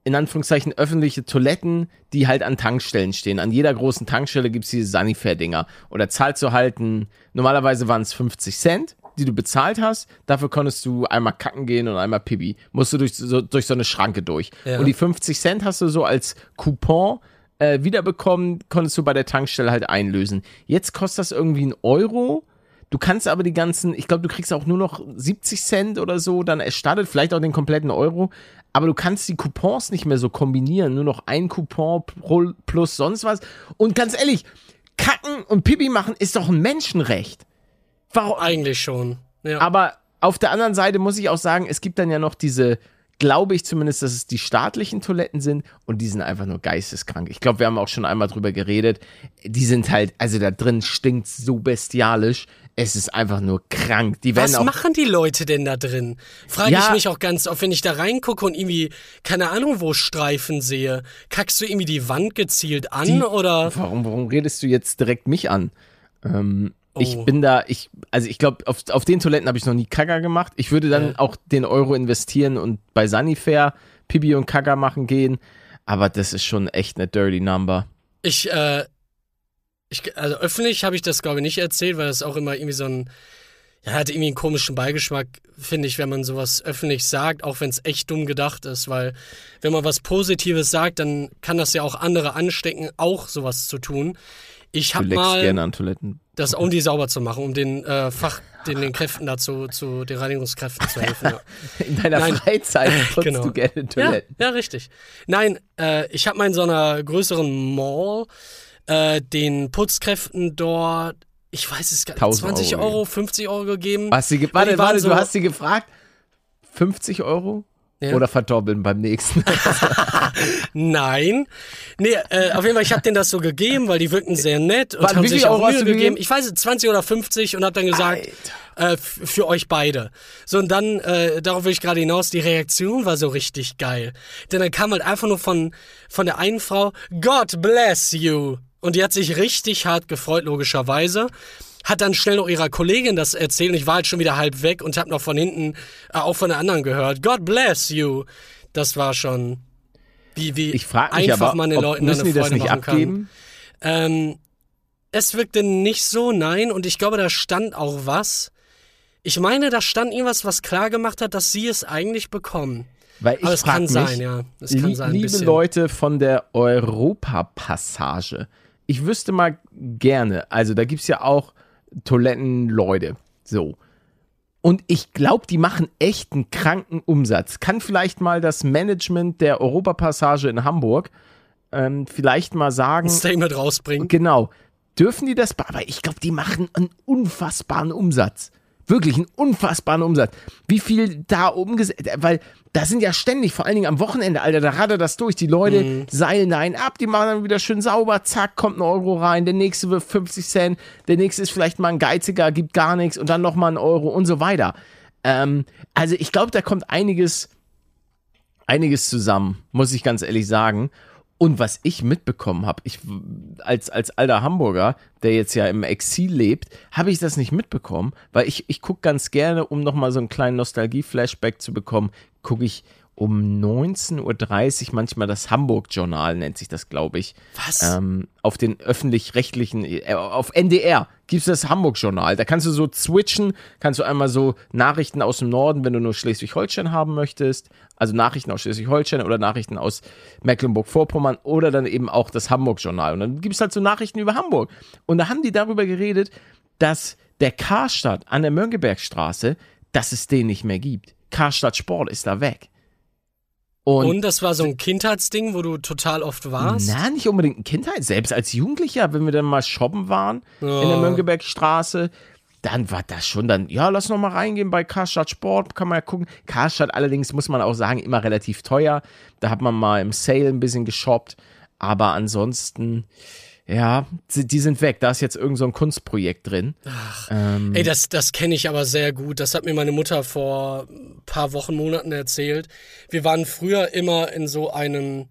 in Anführungszeichen, öffentliche Toiletten, die halt an Tankstellen stehen. An jeder großen Tankstelle gibt's diese Sanifair-Dinger. Da zahlst du halt ein, normalerweise waren es 50 Cent, die du bezahlt hast. Dafür konntest du einmal kacken gehen und einmal Pipi. Musst du durch so, durch so eine Schranke durch. Ja. Und die 50 Cent hast du so als Coupon äh, wiederbekommen, konntest du bei der Tankstelle halt einlösen. Jetzt kostet das irgendwie einen Euro. Du kannst aber die ganzen, ich glaube, du kriegst auch nur noch 70 Cent oder so dann erstattet, vielleicht auch den kompletten Euro. Aber du kannst die Coupons nicht mehr so kombinieren. Nur noch ein Coupon plus sonst was. Und ganz ehrlich, Kacken und Pipi machen ist doch ein Menschenrecht. Warum? Eigentlich schon. Ja. Aber auf der anderen Seite muss ich auch sagen, es gibt dann ja noch diese, glaube ich zumindest, dass es die staatlichen Toiletten sind und die sind einfach nur geisteskrank. Ich glaube, wir haben auch schon einmal drüber geredet. Die sind halt, also da drin stinkt so bestialisch. Es ist einfach nur krank. Die werden Was auch machen die Leute denn da drin? Frage Ja. ich mich auch ganz oft, wenn ich da reingucke und irgendwie, keine Ahnung, wo Streifen sehe. Kackst du irgendwie die Wand gezielt an Die- oder? Warum, warum redest du jetzt direkt mich an? Ähm, Ich Oh. bin da, ich, also ich glaube, auf, auf den Toiletten habe ich noch nie Kacker gemacht. Ich würde dann Ja. auch den Euro investieren und bei Sanifair Pipi und Kacker machen gehen. Aber das ist schon echt eine dirty number. Ich, äh, ich, also öffentlich habe ich das glaube ich nicht erzählt, weil das auch immer irgendwie so ein, ja, hat irgendwie einen komischen Beigeschmack, finde ich, wenn man sowas öffentlich sagt, auch wenn es echt dumm gedacht ist, weil wenn man was Positives sagt, dann kann das ja auch andere anstecken, auch sowas zu tun. Ich Du habe mal gerne an Toiletten. das, um die sauber zu machen, um den äh, Fach, den, den Kräften dazu, zu den Reinigungskräften zu helfen. Ja. In deiner Nein. Freizeit putzt Genau. du gerne Ja, Toiletten. ja, richtig. Nein, äh, ich habe mal in so einer größeren Mall äh, den Putzkräften dort, ich weiß es gar nicht, 1000 20 Euro Euro, 50 Euro gegeben. Hast sie ge warte, warte, so- du hast sie gefragt? 50 Euro? Ja. Oder verdoppeln beim nächsten? Nein. Nee, äh, auf jeden Fall, ich habe denen das so gegeben, weil die wirkten sehr nett und Warte, haben sich auch Mühe gegeben. gegeben? Ich weiß es, 20 oder 50 und habe dann gesagt, äh, für euch beide. So, und dann, äh, darauf will ich gerade hinaus, die Reaktion war so richtig geil. Denn dann kam halt einfach nur von, von der einen Frau, God bless you. Und die hat sich richtig hart gefreut, logischerweise. Hat dann schnell noch ihrer Kollegin das erzählt und ich war halt schon wieder halb weg und habe noch von hinten äh, auch von der anderen gehört. God bless you. Das war schon, wie, wie Ich frage mich einfach aber, man den Leuten müssen eine die das Freude nicht machen kann. abgeben? Ähm, es wirkte nicht so, nein. Und ich glaube, da stand auch was. Ich meine, da stand irgendwas, was klar gemacht hat, dass sie es eigentlich bekommen. Weil ich Aber es frag kann mich, sein, ja. Es kann sein, ein liebe bisschen. Leute von der Europapassage, ich wüsste mal gerne, also da gibt's ja auch Toilettenleute, so. Und ich glaube, die machen echt einen kranken Umsatz. Kann vielleicht mal das Management der Europapassage in Hamburg ähm, vielleicht mal sagen. Ein Statement rausbringen. Genau. Dürfen die das? Aber ich glaube, die machen einen unfassbaren Umsatz. Wirklich einen unfassbaren Umsatz. Wie viel da umgesetzt, weil da sind ja ständig, vor allen Dingen am Wochenende, Alter, da rattert das durch. Die Leute Mhm. seilen da einen ab, die machen dann wieder schön sauber, zack, kommt ein Euro rein, der nächste wird 50 Cent, der nächste ist vielleicht mal ein geiziger, gibt gar nichts und dann nochmal ein Euro und so weiter. Ähm, also ich glaube, da kommt einiges, einiges zusammen, muss ich ganz ehrlich sagen. Und was ich mitbekommen habe, ich als, als alter Hamburger, der jetzt ja im Exil lebt, habe ich das nicht mitbekommen, weil ich, ich gucke ganz gerne, um nochmal so einen kleinen Nostalgie-Flashback zu bekommen, gucke ich um 19.30 Uhr manchmal das Hamburg-Journal, nennt sich das, glaube ich. Was? Ähm, auf den öffentlich-rechtlichen, äh, auf NDR gibt es das Hamburg-Journal. Da kannst du so switchen, kannst du einmal so Nachrichten aus dem Norden, wenn du nur Schleswig-Holstein haben möchtest, also Nachrichten aus Schleswig-Holstein oder Nachrichten aus Mecklenburg-Vorpommern oder dann eben auch das Hamburg-Journal. Und dann gibt es halt so Nachrichten über Hamburg. Und da haben die darüber geredet, dass der Karstadt an der Mönckebergstraße, dass es den nicht mehr gibt. Karstadt Sport ist da weg. Und das war so ein Kindheitsding, wo du total oft warst? Na, nicht unbedingt ein Kindheit. Selbst als Jugendlicher, wenn wir dann mal shoppen waren in der. Mönckebergstraße, dann war das schon dann, ja, lass noch mal reingehen bei Karstadt Sport, kann man ja gucken. Karstadt allerdings, muss man auch sagen, immer relativ teuer. Da hat man mal im Sale ein bisschen geshoppt. Aber ansonsten, ja, die sind weg. Da ist jetzt irgend so ein Kunstprojekt drin. Ähm, Ey, das, das kenne ich aber sehr gut. Das hat mir meine Mutter vor ein paar Wochen, Monaten erzählt. Wir waren früher immer in so einem,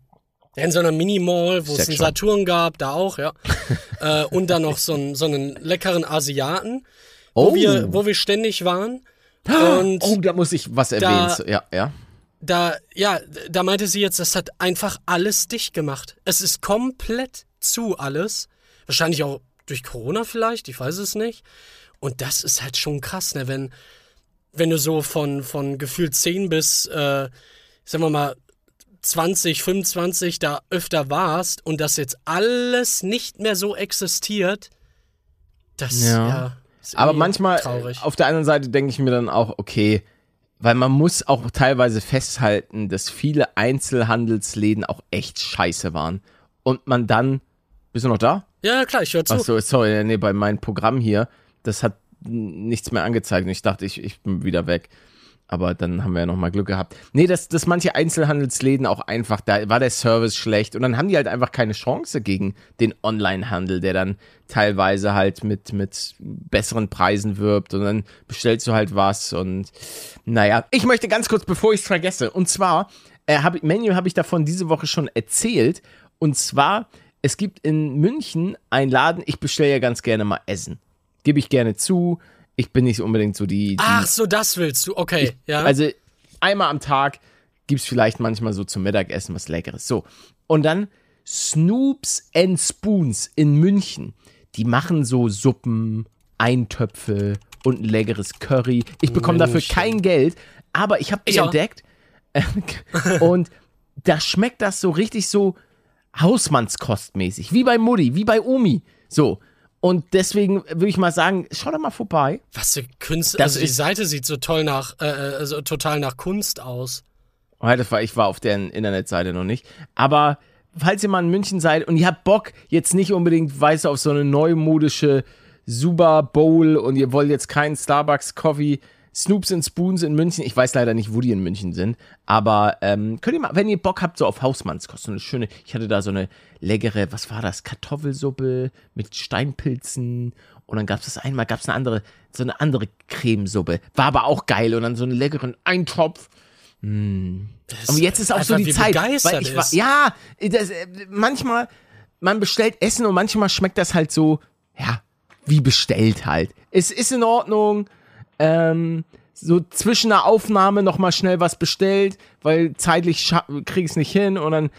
in so einer Mini-Mall, wo es einen. Saturn gab, da auch, ja. äh, und dann noch so einen, so einen leckeren Asiaten, oh, wo, wir, wo wir ständig waren. Und oh, da muss ich was erwähnen. Da- Ja, ja. da, ja, da meinte sie jetzt, das hat einfach alles dicht gemacht. Es ist komplett zu alles. Wahrscheinlich auch durch Corona vielleicht, ich weiß es nicht. Und das ist halt schon krass, ne? Wenn, wenn du so von, von gefühlt 10 bis, äh, sagen wir mal, 20, 25 da öfter warst und das jetzt alles nicht mehr so existiert, das Ja. ja. Aber manchmal, traurig. auf der anderen Seite denke ich mir dann auch, okay, weil man muss auch teilweise festhalten, dass viele Einzelhandelsläden auch echt scheiße waren. Und man dann, bist du noch da? Ja, klar, ich höre zu. Ach so, sorry, nee, bei meinem Programm hier, das hat nichts mehr angezeigt und ich dachte, ich, ich bin wieder weg. Aber dann haben wir ja nochmal Glück gehabt. Nee, dass, dass manche Einzelhandelsläden auch einfach, da war der Service schlecht und dann haben die halt einfach keine Chance gegen den Onlinehandel, der dann teilweise halt mit, mit besseren Preisen wirbt und dann bestellst du halt was und naja. Ich möchte ganz kurz, bevor ich es vergesse, und zwar, äh, hab, Menu habe ich davon diese Woche schon erzählt und zwar, es gibt in München einen Laden, ich bestelle ja ganz gerne mal Essen. Gebe ich gerne zu. Ich bin nicht unbedingt so die, die Ach so, das willst du. Okay, ja. also einmal am Tag gibt es vielleicht manchmal so zum Mittagessen was Leckeres. So. Und dann Snoops and Spoons in München. Die machen so Suppen, Eintöpfe und ein leckeres Curry. Ich bekomme dafür kein Geld, aber ich habe die Ich auch. entdeckt. und da schmeckt das so richtig so Hausmannskostmäßig. Wie bei Mutti, wie bei Omi. So. Und deswegen würde ich mal sagen, schau doch mal vorbei. Was für Künste. Das Also die Seite sieht so toll nach, äh, also total nach Kunst aus. Oh, das war, ich war auf deren Internetseite noch nicht. Aber falls ihr mal in München seid und ihr habt Bock, jetzt nicht unbedingt, weißt du, auf so eine neumodische Super Bowl und ihr wollt jetzt keinen Starbucks Coffee, Snoops and Spoons in München. Ich weiß leider nicht, wo die in München sind. Aber ähm, könnt ihr mal, wenn ihr Bock habt, so auf Hausmannskost, so eine schöne, ich hatte da so eine leckere, was war das? Kartoffelsuppe mit Steinpilzen. Und dann gab es das einmal, gab es eine andere, so eine andere Cremesuppe. War aber auch geil. Und dann so einen leckeren Eintopf. Aber jetzt ist auch so die Zeit. Weil ich war, ja, das, äh, manchmal, man bestellt Essen und manchmal schmeckt das halt so, ja, wie bestellt halt. Es ist in Ordnung. Ähm, so zwischen der Aufnahme nochmal schnell was bestellt, weil zeitlich scha- krieg ich es nicht hin und dann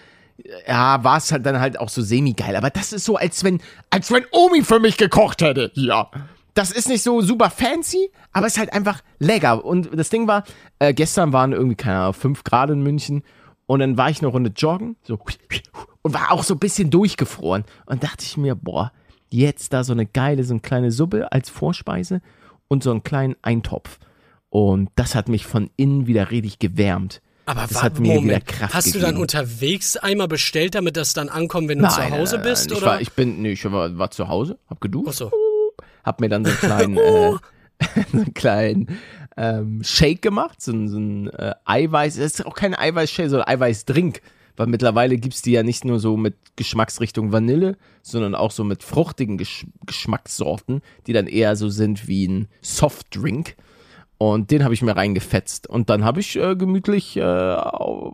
ja, war es halt dann halt auch so semi-geil. Aber das ist so, als wenn, als wenn Omi für mich gekocht hätte. Ja. Das ist nicht so super fancy, aber es ist halt einfach lecker. Und das Ding war, äh, gestern waren irgendwie, keine Ahnung, 5 Grad in München. Und dann war ich eine Runde joggen, so, und war auch so ein bisschen durchgefroren. Und dachte ich mir, boah, jetzt da so eine geile, so eine kleine Suppe als Vorspeise und so einen kleinen Eintopf. Und das hat mich von innen wieder richtig gewärmt. Aber das hat mir Moment, wieder Kraft hast du gegeben. dann unterwegs einmal bestellt, damit das dann ankommt, wenn du zu Hause nein, bist? nein, Ich oder? war, ich bin, nee, ich war, war zu Hause, hab geduscht, Ach so. hab mir dann so einen kleinen, äh, so einen kleinen ähm, Shake gemacht, so, ein- so ein äh, Eiweiß, es ist auch kein Eiweißshake, sondern Eiweißdrink, weil mittlerweile gibt's die ja nicht nur so mit Geschmacksrichtung Vanille, sondern auch so mit fruchtigen Gesch Geschmackssorten, die dann eher so sind wie ein Softdrink. Und den habe ich mir reingefetzt. Und dann habe ich äh, gemütlich äh,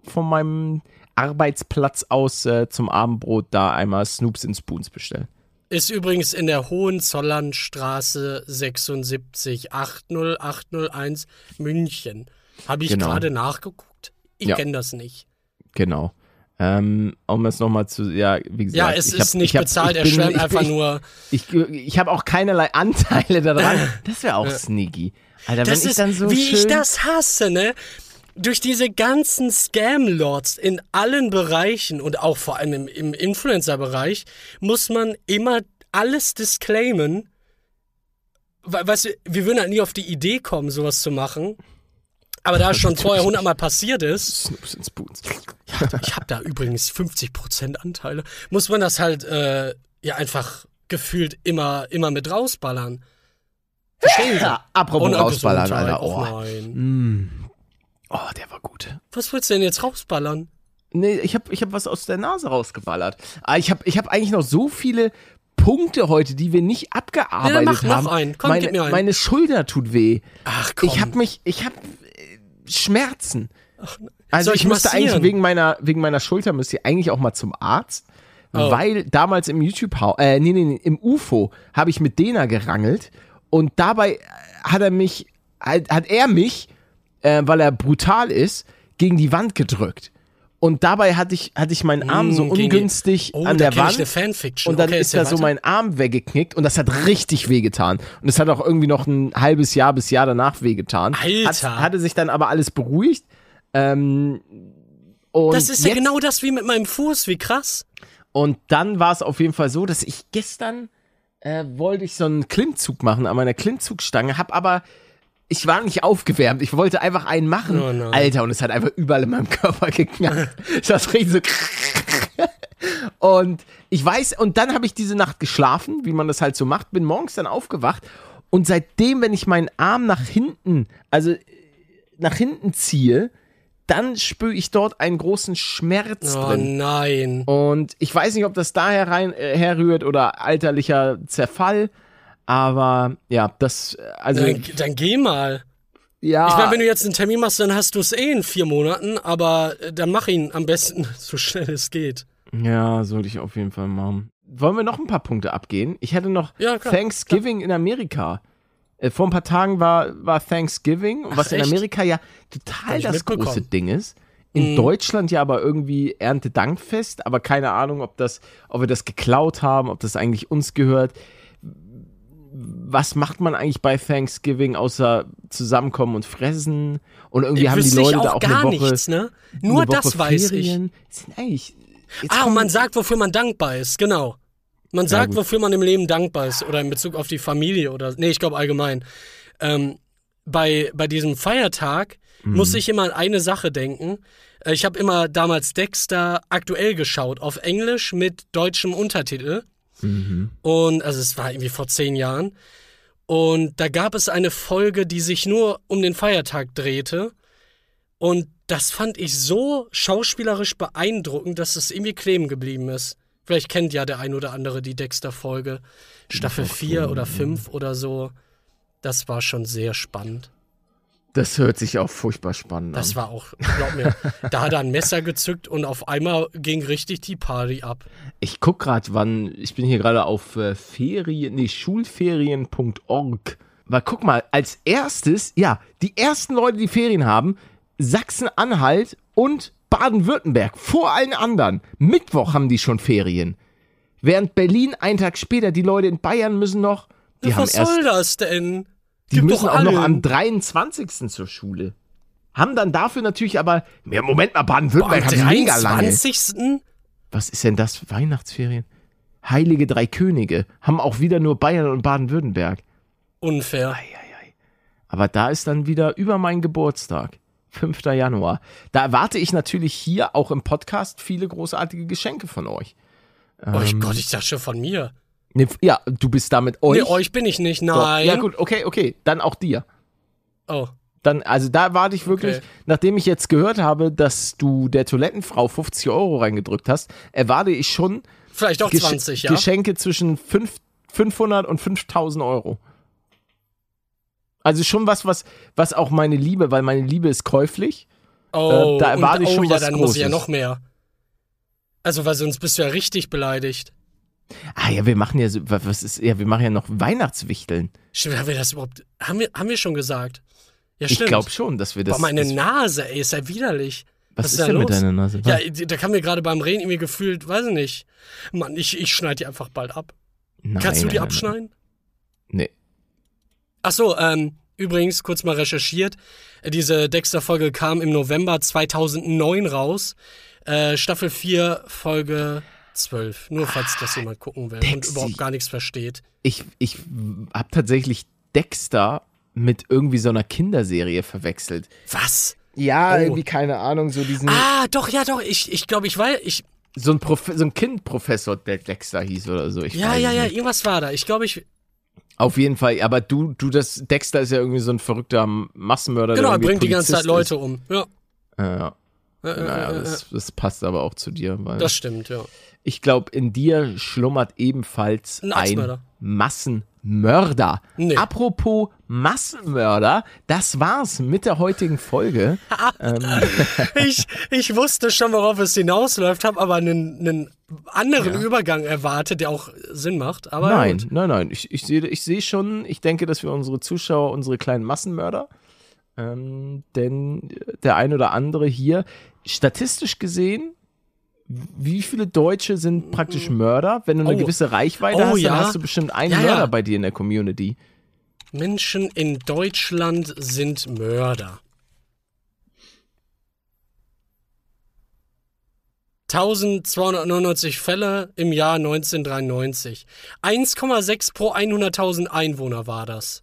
von meinem Arbeitsplatz aus äh, zum Abendbrot da einmal Snoops and Spoons bestellt. Ist übrigens in der Hohenzollernstraße 76 80801 München. Habe ich Genau. gerade nachgeguckt. Ich Ja. kenne das nicht. Genau. Ähm, um es nochmal zu, ja, wie gesagt. Ja, es ich ist hab- nicht ich hab- bezahlt, er schwärmt einfach ich, nur. Ich, ich habe auch keinerlei Anteile daran. Das wäre auch sneaky. Alter, Das wenn ich ist, dann so wie ich das hasse, ne? Durch diese ganzen Scam-Lords in allen Bereichen und auch vor allem im, im Influencer-Bereich muss man immer alles disclaimen. We- Weißt du, wir würden halt nie auf die Idee kommen, sowas zu machen. Aber da es schon vorher hundertmal passiert ist, Snoops and Spoons. ich habe da übrigens 50% Anteile, muss man das halt äh, ja einfach gefühlt immer, immer mit rausballern. Verstehen Sie? Ja, apropos Und rausballern, Alter. Oh. nein. Mm. oh, der war gut. Was willst du denn jetzt rausballern? Nee, ich habe ich hab was aus der Nase rausgeballert. Aber ich habe ich hab eigentlich noch so viele Punkte heute, die wir nicht abgearbeitet mach noch haben. einen. Komm, meine, gib mir einen. meine Schulter tut weh. Ach komm. Ich habe mich, ich habe Schmerzen. Also soll ich, ich massieren? eigentlich wegen meiner wegen meiner Schulter müsste ich eigentlich auch mal zum Arzt, Oh. weil damals im YouTube äh nee, nee, nee, im UFO habe ich mit Dena gerangelt und dabei hat er mich hat, hat er mich äh, weil er brutal ist gegen die Wand gedrückt. Und dabei hatte ich, hatte ich meinen Arm so die- ungünstig oh, an der Wand. Und dann Okay, ist da so weiter. mein Arm weggeknickt und das hat richtig wehgetan. Und es hat auch irgendwie noch ein halbes Jahr bis Jahr danach wehgetan. Alter. Hat, hatte sich dann aber alles beruhigt. Ähm, und Das ist ja jetzt- genau das wie mit meinem Fuß, wie krass. Und dann war es auf jeden Fall so, dass ich gestern äh, wollte ich so einen Klimmzug machen an meiner Klimmzugstange, hab aber ich war nicht aufgewärmt. Ich wollte einfach einen machen. Oh nein. Alter, und es hat einfach überall in meinem Körper geknackt. Ich war richtig so. Und ich weiß, und dann habe ich diese Nacht geschlafen, wie man das halt so macht, bin morgens dann aufgewacht. Und seitdem, wenn ich meinen Arm nach hinten, also nach hinten ziehe, dann spüre ich dort einen großen Schmerz Oh drin. nein. Und ich weiß nicht, ob das daher rein, äh, herrührt oder alterlicher Zerfall. Aber ja, das, also, Dann, dann geh mal. ja. Ich meine, wenn du jetzt einen Termin machst, dann hast du es eh in vier Monaten, aber äh, dann mach ihn am besten so schnell es geht. ja, sollte ich auf jeden Fall machen. Wollen wir noch ein paar Punkte abgehen? Ich hätte noch Ja, klar, Thanksgiving in Amerika. Äh, vor ein paar Tagen war, war Thanksgiving, was in echt? Amerika ja total das große Ding ist. In Mhm. Deutschland ja aber irgendwie Erntedankfest, aber keine Ahnung, ob das, ob wir das geklaut haben, ob das eigentlich uns gehört. Was macht man eigentlich bei Thanksgiving außer zusammenkommen und fressen? Und irgendwie haben die ich Leute da auch auch gar eine Woche, nichts, ne? Nur Woche das weiß ich. Ferien. Sind eigentlich, Ah, und man sagt, wofür man dankbar ist, genau. Man sagt, gut. wofür man im Leben dankbar ist oder in Bezug auf die Familie oder, nee, ich glaube allgemein. Ähm, bei, bei diesem Feiertag muss ich immer an eine Sache denken. Äh, Ich habe immer damals Dexter aktuell geschaut, auf Englisch mit deutschem Untertitel. Und, also es war irgendwie vor zehn Jahren. Und da gab es eine Folge, die sich nur um den Feiertag drehte. Und das fand ich so schauspielerisch beeindruckend, dass es irgendwie kleben geblieben ist. Vielleicht kennt ja der ein oder andere die Dexter-Folge. Staffel 4 oder 5 oder so. Das war schon sehr spannend. Das hört sich auch furchtbar spannend Das an. war auch, glaub mir, da hat er ein Messer gezückt und auf einmal ging richtig die Party ab. Ich guck gerade, wann, ich bin hier gerade auf äh, Ferien, nee, schulferien.org. Weil guck mal, als erstes, ja, die ersten Leute, die Ferien haben, Sachsen-Anhalt und Baden-Württemberg, vor allen anderen. Mittwoch haben die schon Ferien. Während Berlin einen Tag später, die Leute in Bayern müssen noch, die haben Was erst, soll das denn? Die Gib müssen auch noch am 23. zur Schule. Haben dann dafür natürlich aber, ja, Moment mal, Baden-Württemberg Am hat mega lange. 23. Was ist denn das? Weihnachtsferien? Heilige Drei Könige haben auch wieder nur Bayern und Baden-Württemberg. Unfair. Aber da ist dann wieder über meinen Geburtstag. 5. Januar. Da erwarte ich natürlich hier auch im Podcast viele großartige Geschenke von euch. Oh ich Gott, ich dachte schon von mir. Nee, ja, du bist damit euch. Nee, euch bin ich nicht, Doch. nein. Ja, gut, okay, okay. Dann auch dir. Oh. Dann, also da warte ich wirklich, Okay. nachdem ich jetzt gehört habe, dass du der Toilettenfrau 50 Euro reingedrückt hast, erwarte ich schon Vielleicht auch Gesch 20, ja. Geschenke zwischen fünf- 500 und 5000 Euro. Also schon was, was, was auch meine Liebe, weil meine Liebe ist käuflich. oh, äh, da erwarte und, ich oh, schon ja, was dann muss ich ja Großes. noch mehr. Also, weil sonst bist du ja richtig beleidigt. Ah ja, wir machen ja so, wa- was ist, ja, wir machen ja noch Weihnachtswichteln. Stimmt, haben wir das überhaupt, haben wir, haben wir schon gesagt? Ja, Ich stimmt. glaube schon, dass wir das. Boah, meine das Nase, ey, ist ja widerlich. was, ist ist da denn mit los? deiner Nase? Ja, da kam mir gerade beim Reden irgendwie gefühlt, weiß ich nicht. Mann, ich, ich schneide die einfach bald ab. Nein, Kannst du die nein, nein, abschneiden? Nee. Ach so, ähm, übrigens, kurz mal recherchiert. Diese Dexter-Folge kam im November 2009 raus. Äh, Staffel 4, Folge 12. Nur falls das jemand gucken will und Dexy. überhaupt gar nichts versteht. Ich, ich habe tatsächlich Dexter mit irgendwie so einer Kinderserie verwechselt. Was? Ja, Oh. irgendwie keine Ahnung, so diesen. Ah, doch, ja, doch. Ich, ich glaube, ich weiß. Ich, So ein, Prof so ein Kindprofessor, der Dexter hieß oder so. Ich ja, ja, ja, nicht. irgendwas war da. Ich glaube, ich. Auf jeden Fall, aber du, du, das, Dexter ist ja irgendwie so ein verrückter Massenmörder. Genau, er bringt die ganze Zeit Polizist Leute um. Ja. Ist. Ja, ja. Äh, Naja, äh, das, das passt aber auch zu dir, weil das stimmt, ja. Ich glaube, in dir schlummert ebenfalls Ein ein. Massenmörder. Nee. Apropos Massenmörder, das war's mit der heutigen Folge. Ich, ich wusste schon, worauf es hinausläuft, habe aber einen, einen anderen Übergang erwartet, der auch Sinn macht. Aber Nein, gut. nein, nein. Ich, ich sehe ich sehe schon, ich denke, dass wir unsere Zuschauer, unsere kleinen Massenmörder, ähm, denn der ein oder andere hier, statistisch gesehen, wie viele Deutsche sind praktisch Mörder? Wenn du eine Oh. gewisse Reichweite Oh, hast, ja. dann hast du bestimmt einen Ja, ja. Mörder bei dir in der Community. Menschen in Deutschland sind Mörder. 1299 Fälle im Jahr 1993. 1,6 pro 100.000 Einwohner war das.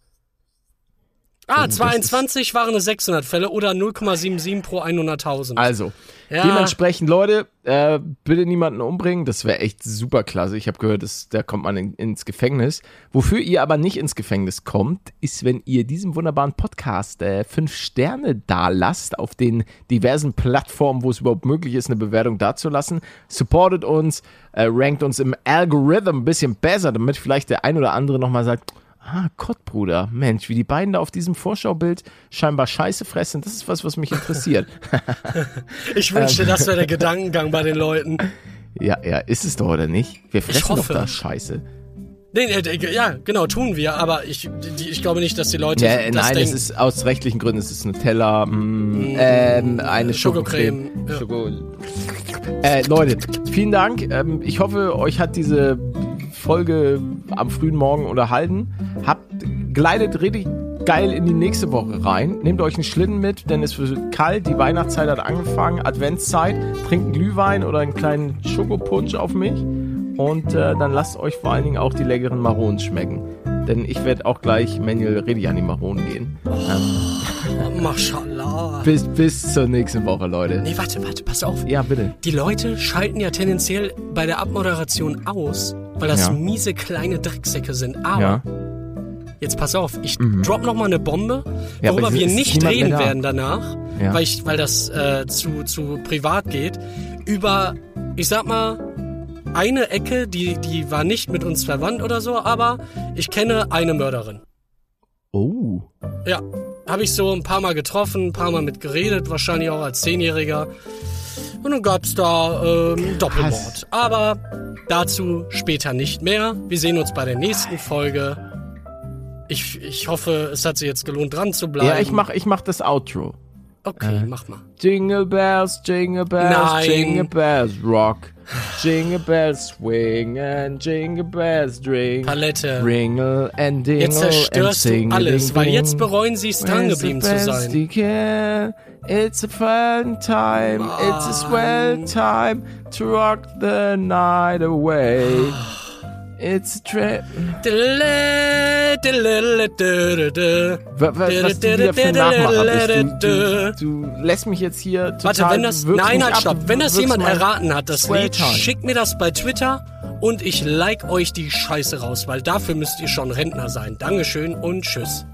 Ah, das 22 waren es 600 Fälle oder 0,77 pro 100.000. Also, Ja. dementsprechend, Leute, äh, bitte niemanden umbringen. Das wäre echt super klasse. Ich habe gehört, dass, da kommt man in, ins Gefängnis. Wofür ihr aber nicht ins Gefängnis kommt, ist, wenn ihr diesem wunderbaren Podcast äh, fünf Sterne da lasst auf den diversen Plattformen, wo es überhaupt möglich ist, eine Bewertung dazulassen. Supportet uns, äh, rankt uns im Algorithm ein bisschen besser, damit vielleicht der ein oder andere nochmal sagt, Ah, Gott, Bruder. Mensch, wie die beiden da auf diesem Vorschaubild scheinbar Scheiße fressen, das ist was, was mich interessiert. ich wünschte, das wäre der Gedankengang bei den Leuten. Ja, ja, ist es doch, oder nicht? Wir fressen doch da Scheiße. Nee, nee, nee, ja, genau, tun wir, aber ich, die, ich glaube nicht, dass die Leute Ja, das nein, es denken. ist aus rechtlichen Gründen, es ist Nutella, mm, ähm, eine Schokocreme, Schokocreme. ja. Schoko äh, Leute, vielen Dank. Ähm, ich hoffe, euch hat diese Folge am frühen Morgen unterhalten. Gleitet richtig geil in die nächste Woche rein. Nehmt euch einen Schlitten mit, denn es wird kalt, die Weihnachtszeit hat angefangen, Adventszeit. Trinkt einen Glühwein oder einen kleinen Schokopunsch auf mich. Und äh, dann lasst euch vor allen Dingen auch die leckeren Maronen schmecken. Denn ich werde auch gleich manuell richtig an die Maronen gehen. Oh, Mashallah. Bis, bis zur nächsten Woche, Leute. Nee, warte, warte, pass auf. Ja, bitte. Die Leute schalten ja tendenziell bei der Abmoderation aus, weil das Ja. miese kleine Drecksäcke sind. Aber, Ja. Jetzt pass auf, ich drop noch mal eine Bombe, Ja, worüber es wir nicht reden werden danach, Ja. weil, ich, weil das äh, zu, zu privat geht, über, ich sag mal, eine Ecke, die, die war nicht mit uns verwandt oder so, aber ich kenne eine Mörderin. Oh. Ja, habe ich so ein paar Mal getroffen, ein paar Mal mit geredet, wahrscheinlich auch als Zehnjähriger. Und dann gab's da ähm, Doppelmord. Aber dazu später nicht mehr. Wir sehen uns bei der nächsten Folge. Ich, ich hoffe, es hat sich jetzt gelohnt, dran zu bleiben. Ja, ich mach, ich mach das Outro. Okay, mach mal. Jingle bells, jingle bells, Nein. jingle bells rock. Jingle bells swing and jingle bells drink. Palette. Ringle and dingle Jetzt zerstörst and du alles, weil jetzt bereuen sie es, dran geblieben zu sein. sein. It's a fun time, it's a swell time to rock the night away. It's a Was du wieder für ein Nachmacher bist. Du, du, du lässt mich jetzt hier total... Warte, wenn das. Nein, halt, stopp. Wenn das jemand erraten hat, das Lied, schickt mir das bei Twitter und ich like euch die Scheiße raus, weil dafür müsst ihr schon Rentner sein. Dankeschön und tschüss.